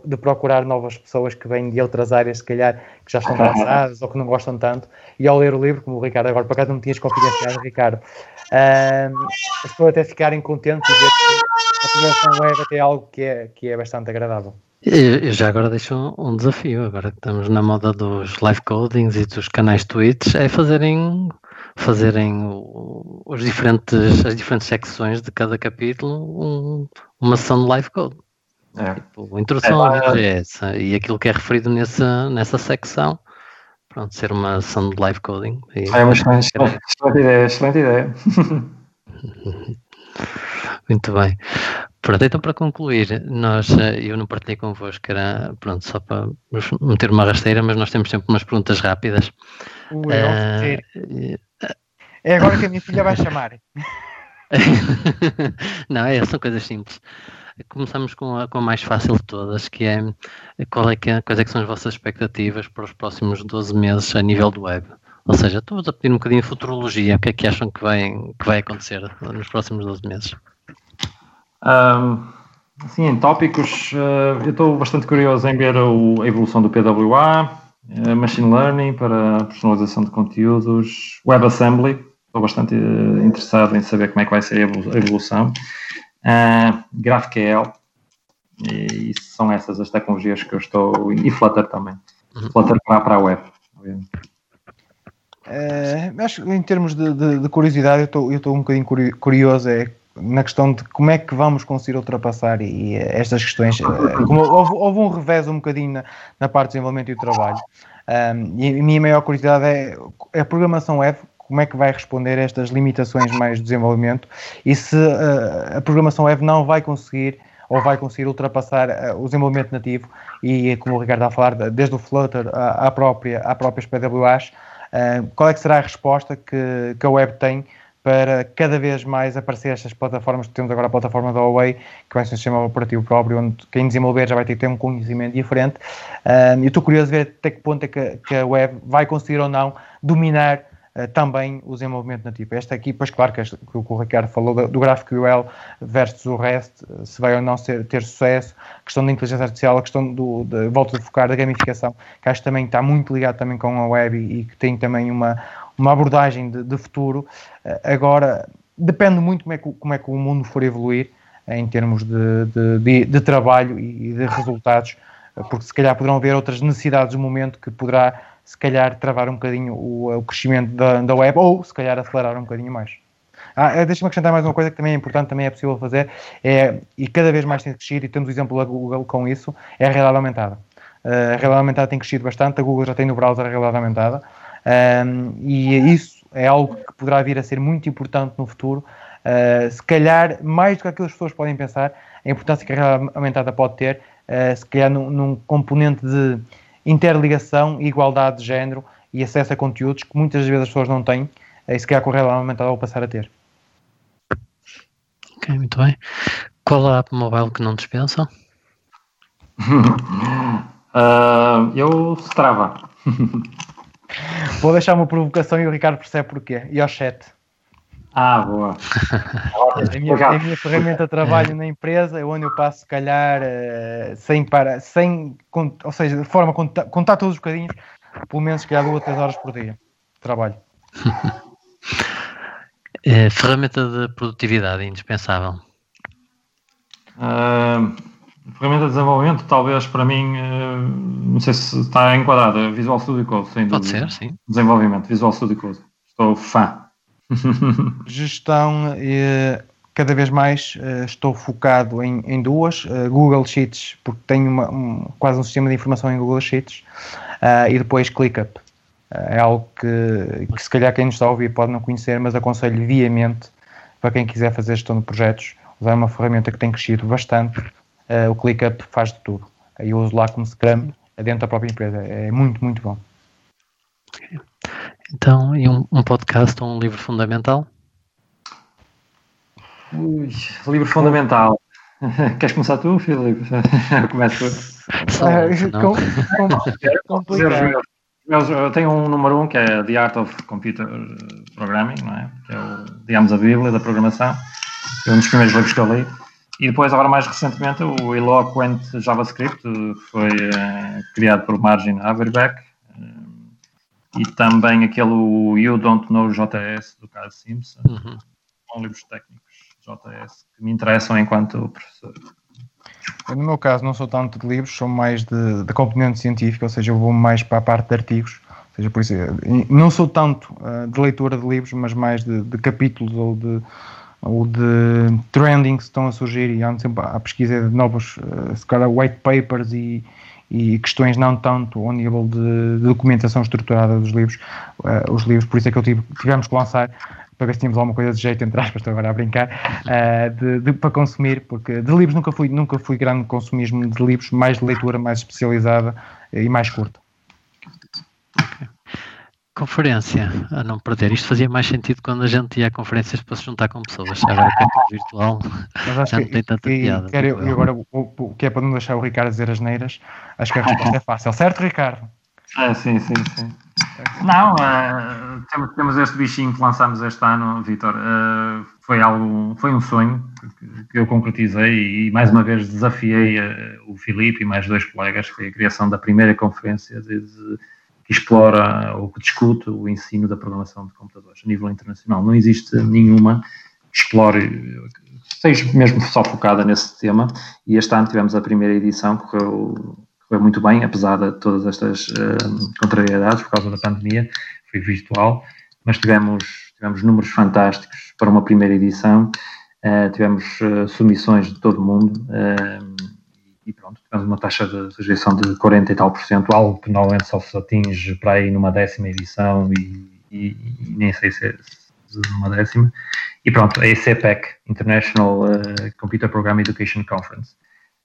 C: de, procurar novas pessoas que vêm de outras áreas, se calhar, que já estão cansadas ou que não gostam tanto, e ao ler o livro, como o Ricardo agora, por acaso não me tinhas confidenciado, Ricardo, uh, as pessoas até ficarem contentes e ver que a programação web é algo que é, que é bastante agradável.
A: Eu já agora deixo um desafio, agora que estamos na moda dos live codings e dos canais Twitch, é fazerem fazerem os diferentes, as diferentes secções de cada capítulo um, uma sessão de live code. É. Tipo, introdução é, ao VGS e aquilo que é referido nessa, nessa secção, pronto, ser uma ação de live coding.
B: E, é uma excelente, excelente ideia, excelente ideia.
A: Muito bem. Pronto, então para concluir, nós, eh, eu não partilhei convosco, era pronto, só para meter uma rasteira, mas nós temos sempre umas perguntas rápidas.
C: Uh, uh, é agora que a minha filha vai chamar.
A: não, é, são coisas simples. Começamos com a, com a mais fácil de todas, que é qual é que, é, quais é que são as vossas expectativas para os próximos 12 meses a nível do web? Ou seja, estou-vos a pedir um bocadinho de futurologia, o que é que acham que vai, que vai acontecer nos próximos 12 meses?
B: Um, sim, em tópicos, uh, eu estou bastante curioso em ver o, a evolução do PWA, Machine Learning para personalização de conteúdos, WebAssembly, estou bastante uh, interessado em saber como é que vai ser a evolução. Uh, GraphQL, e, e, são essas as tecnologias que eu estou, e Flutter também, uhum. Flutter para, para a web,
C: uh, acho em termos de, de, de curiosidade, eu estou um bocadinho curioso é, na questão de como é que vamos conseguir ultrapassar e, e estas questões. Eh, como, houve, houve, um revés um bocadinho na, na parte de desenvolvimento e do trabalho. Um, e a minha maior curiosidade é a programação web como é que vai responder a estas limitações mais de desenvolvimento e se uh, a programação web não vai conseguir ou vai conseguir ultrapassar uh, o desenvolvimento nativo e, como o Ricardo está a falar, desde o Flutter à, à própria, à próprias PWAs, uh, qual é que será a resposta que, que a web tem para cada vez mais aparecer estas plataformas, temos agora a plataforma da Huawei, que vai ser um sistema operativo próprio, onde quem desenvolver já vai ter que ter um conhecimento diferente. eu estou curioso de ver até que ponto é que, que a web vai conseguir ou não dominar uh, também o desenvolvimento nativo. Esta aqui, pois claro que, este, que o Ricardo falou do, do GraphQL versus o REST, eh, se vai ou não ser, ter sucesso, a questão da inteligência artificial, a questão do, de, volta de focar, da gamificação, que acho que também está muito ligado também com a web e, e que tem também uma, uma abordagem de, de futuro. Uh, agora, depende muito como é, que, como é que o mundo for evoluir em termos de, de, de, de trabalho e de resultados, porque se calhar poderão haver outras necessidades do momento que poderá se calhar travar um bocadinho o, o crescimento da, da web ou se calhar acelerar um bocadinho mais. Ah, eh, Deixa-me acrescentar mais uma coisa que também é importante, também é possível fazer, é, e cada vez mais tem crescido, e temos o exemplo da Google com isso, é a realidade aumentada. Uh, a realidade aumentada tem crescido bastante, a Google já tem no browser a realidade aumentada, um, e isso é algo que poderá vir a ser muito importante no futuro, uh, se calhar mais do que aquilo que as pessoas podem pensar, a importância que a realidade aumentada pode ter, uh, se calhar num, num componente de interligação, igualdade de género e acesso a conteúdos que muitas vezes as pessoas não têm, e se calhar com a realidade aumentada vão passar a ter.
A: Ok, muito bem. Qual a app mobile que não dispensam?
B: uh, eu Strava.
C: Vou deixar uma provocação e o Ricardo percebe porquê. E ao chat.
B: Ah, boa.
C: a, minha, a minha ferramenta de trabalho na empresa é onde eu passo, se calhar, uh, sem para, sem, ou seja, de forma a contar, contar todos os bocadinhos, pelo menos, se calhar, duas ou três horas por dia de trabalho.
A: É, ferramenta de produtividade indispensável.
B: Uh, ferramenta de desenvolvimento, talvez para mim, uh, não sei se está enquadrada, Visual Studio Code, sem
A: Pode
B: dúvida.
A: ser, sim.
B: Desenvolvimento, Visual Studio Code. Estou fã.
C: Gestão, eh, cada vez mais eh, estou focado em, em duas, eh, Google Sheets, porque tenho uma, um, quase um sistema de informação em Google Sheets, e depois ClickUp. é algo que, que se calhar quem nos está a ouvir pode não conhecer, mas aconselho viamente para quem quiser fazer gestão de projetos, usar uma ferramenta que tem crescido bastante, uh, o ClickUp faz de tudo. Eu uso lá como Scrum dentro da própria empresa, é muito, muito bom.
A: Então, e um, um podcast ou um livro fundamental?
B: Ui, livro fundamental. Queres começar tu, Filipe? Começo. Eu tenho um número um que é The Art of Computer Programming, não é? que é o, digamos, a Bíblia da programação. É um dos primeiros livros que eu li. E depois, agora mais recentemente, o Eloquent JavaScript, foi uh, criado por Margin Haverbeck. Uh, e também aquele You Don't Know JS, do Carl Simpson. Uhum. São livros técnicos JS que me interessam enquanto professor.
C: Eu, no meu caso, não sou tanto de livros, sou mais de, de componente científica, ou seja, eu vou mais para a parte de artigos. Ou seja, por isso, não sou tanto uh, de leitura de livros, mas mais de, de capítulos ou de, ou de trending que estão a surgir e ando sempre à pesquisa de novos, uh, se calhar, white papers e, e questões não tanto ao nível de, de documentação estruturada dos livros, uh, os livros, por isso é que eu tive, tivemos que lançar para ver se tínhamos alguma coisa de jeito, entre aspas, estou agora a brincar, uh, de, de, para consumir, porque de livros nunca fui, nunca fui grande consumismo de livros, mais de leitura mais especializada e mais curta.
A: Conferência, a não perder. Isto fazia mais sentido quando a gente ia a conferências para se juntar com pessoas. Agora que é tudo virtual, já não tem tanta e, piada.
C: Quero, e agora, o, o, que é para não deixar o Ricardo dizer as neiras, acho que a resposta é fácil. Certo, Ricardo?
B: É, sim, sim, sim. Não, uh, temos, temos este bichinho que lançámos este ano, Vitor. Uh, foi algo, foi um sonho que, que, eu concretizei e mais uma vez desafiei uh, o Filipe e mais dois colegas. Foi a criação da primeira conferência de, de, que explora ou que discute o ensino da programação de computadores a nível internacional. Não existe nenhuma que explore, seja mesmo só focada nesse tema. E este ano tivemos a primeira edição, correu foi muito bem, apesar de todas estas uh, contrariedades por causa da pandemia, foi virtual, mas tivemos, tivemos números fantásticos para uma primeira edição, uh, tivemos uh, submissões de todo o mundo e pronto, tivemos uma taxa de rejeição de 40 e tal por cento, algo que normalmente só se atinge para aí numa décima edição e, e, e nem sei se é numa décima. E pronto, a ECPEC, International Computer Program Education Conference.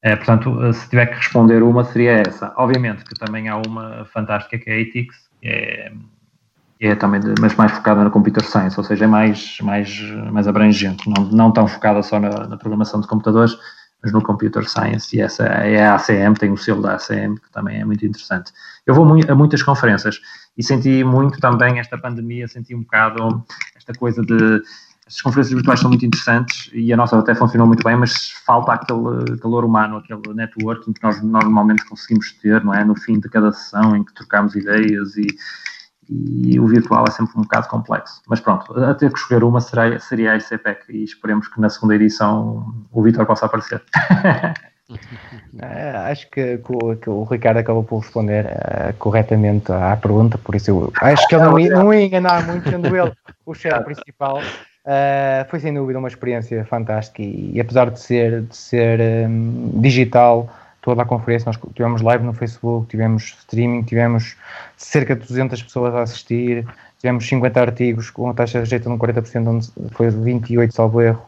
B: É, portanto, eh, se tiver que responder uma, seria essa. Obviamente que também há uma fantástica que é a ETICS, que é, é também, de, mas mais focada na computer science, ou seja, é mais, mais, mais abrangente, não, não tão focada só na, na programação de computadores, mas no computer science. E essa é a ACM, tem o selo da ACM, que também é muito interessante. Eu vou a muitas conferências e senti muito também esta pandemia, senti um bocado esta coisa de estas conferências virtuais são muito interessantes e a nossa até funcionou muito bem, mas falta aquele calor humano, aquele networking que nós normalmente conseguimos ter, não é? No fim de cada sessão em que trocamos ideias e, e o virtual é sempre um bocado complexo. Mas pronto, a ter que escolher uma seria, seria a ICPEC e esperemos que na segunda edição o Vitor possa aparecer.
C: Uh, acho que, que, o, Ricardo acabou por responder uh, corretamente à pergunta, por isso eu acho que ele não ia, não ia enganar muito, sendo ele o chefe principal. Uh, foi sem dúvida uma experiência fantástica e, e apesar de ser, de ser um, digital, toda a conferência, nós tivemos live no Facebook, tivemos streaming, tivemos cerca de 200 pessoas a assistir, tivemos 50 artigos com a taxa de rejeito de 40%, onde foi 28, salvo erro,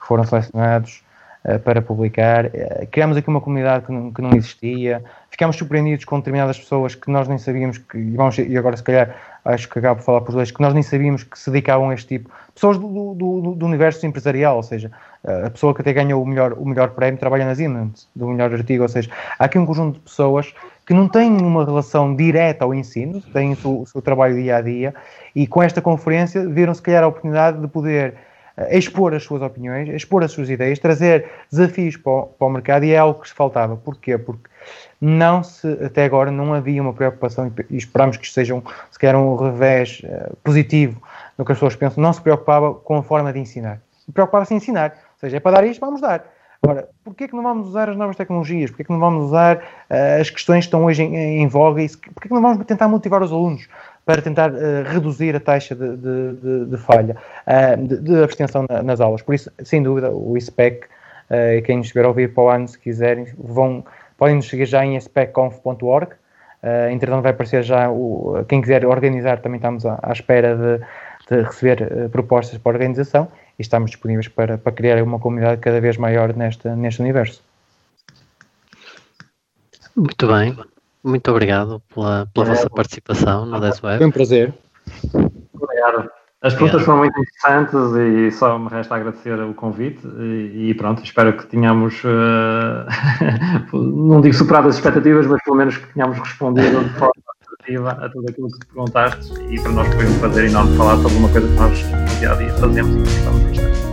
C: que foram selecionados uh, para publicar. Uh, criámos aqui uma comunidade que não, que não, existia, ficámos surpreendidos com determinadas pessoas que nós nem sabíamos que, e, vamos, e agora se calhar acho que acabo de falar por dois, que nós nem sabíamos que se dedicavam a este tipo, pessoas do, do, do universo empresarial, ou seja, a pessoa que até ganhou o melhor, o melhor prémio trabalha na Siemens, do melhor artigo, ou seja, há aqui um conjunto de pessoas que não têm uma relação direta ao ensino, têm o seu, o seu trabalho dia a dia, e com esta conferência viram se calhar a oportunidade de poder uh, expor as suas opiniões, expor as suas ideias, trazer desafios para o, para o mercado, e é algo que se faltava. Porquê? Porque não se, até agora não havia uma preocupação, e esperamos que isto seja um, se calhar um revés uh, positivo no que as pessoas pensam, não se preocupava com a forma de ensinar. Preocupava-se em ensinar. Ou seja, é para dar isto, vamos dar. Agora, porquê que não vamos usar as novas tecnologias? Porquê que não vamos usar uh, as questões que estão hoje em, em voga? E porquê que não vamos tentar motivar os alunos para tentar uh, reduzir a taxa de, de, de, de falha, uh, de, abstenção na, nas aulas? Por isso, sem dúvida, o ISPEC, quem nos estiver a ouvir para o ano, se quiserem, vão podem nos seguir já em specconf.org. Uh, entretanto, vai aparecer já o, quem quiser organizar, também estamos à, à espera de, de receber uh, propostas para a organização e estamos disponíveis para, para criar uma comunidade cada vez maior neste, neste universo.
A: Muito bem, muito obrigado pela, pela vossa participação no Desweb.
C: Foi um prazer.
B: Obrigado. As perguntas foram muito interessantes e só me resta agradecer o convite e, e pronto, espero que tenhamos, uh, não digo superado as expectativas, mas pelo menos que tenhamos respondido de forma assertiva a tudo aquilo que te perguntaste e para nós foi um prazer enorme falar sobre uma coisa que nós no dia a dia fazemos e gostamos bastante.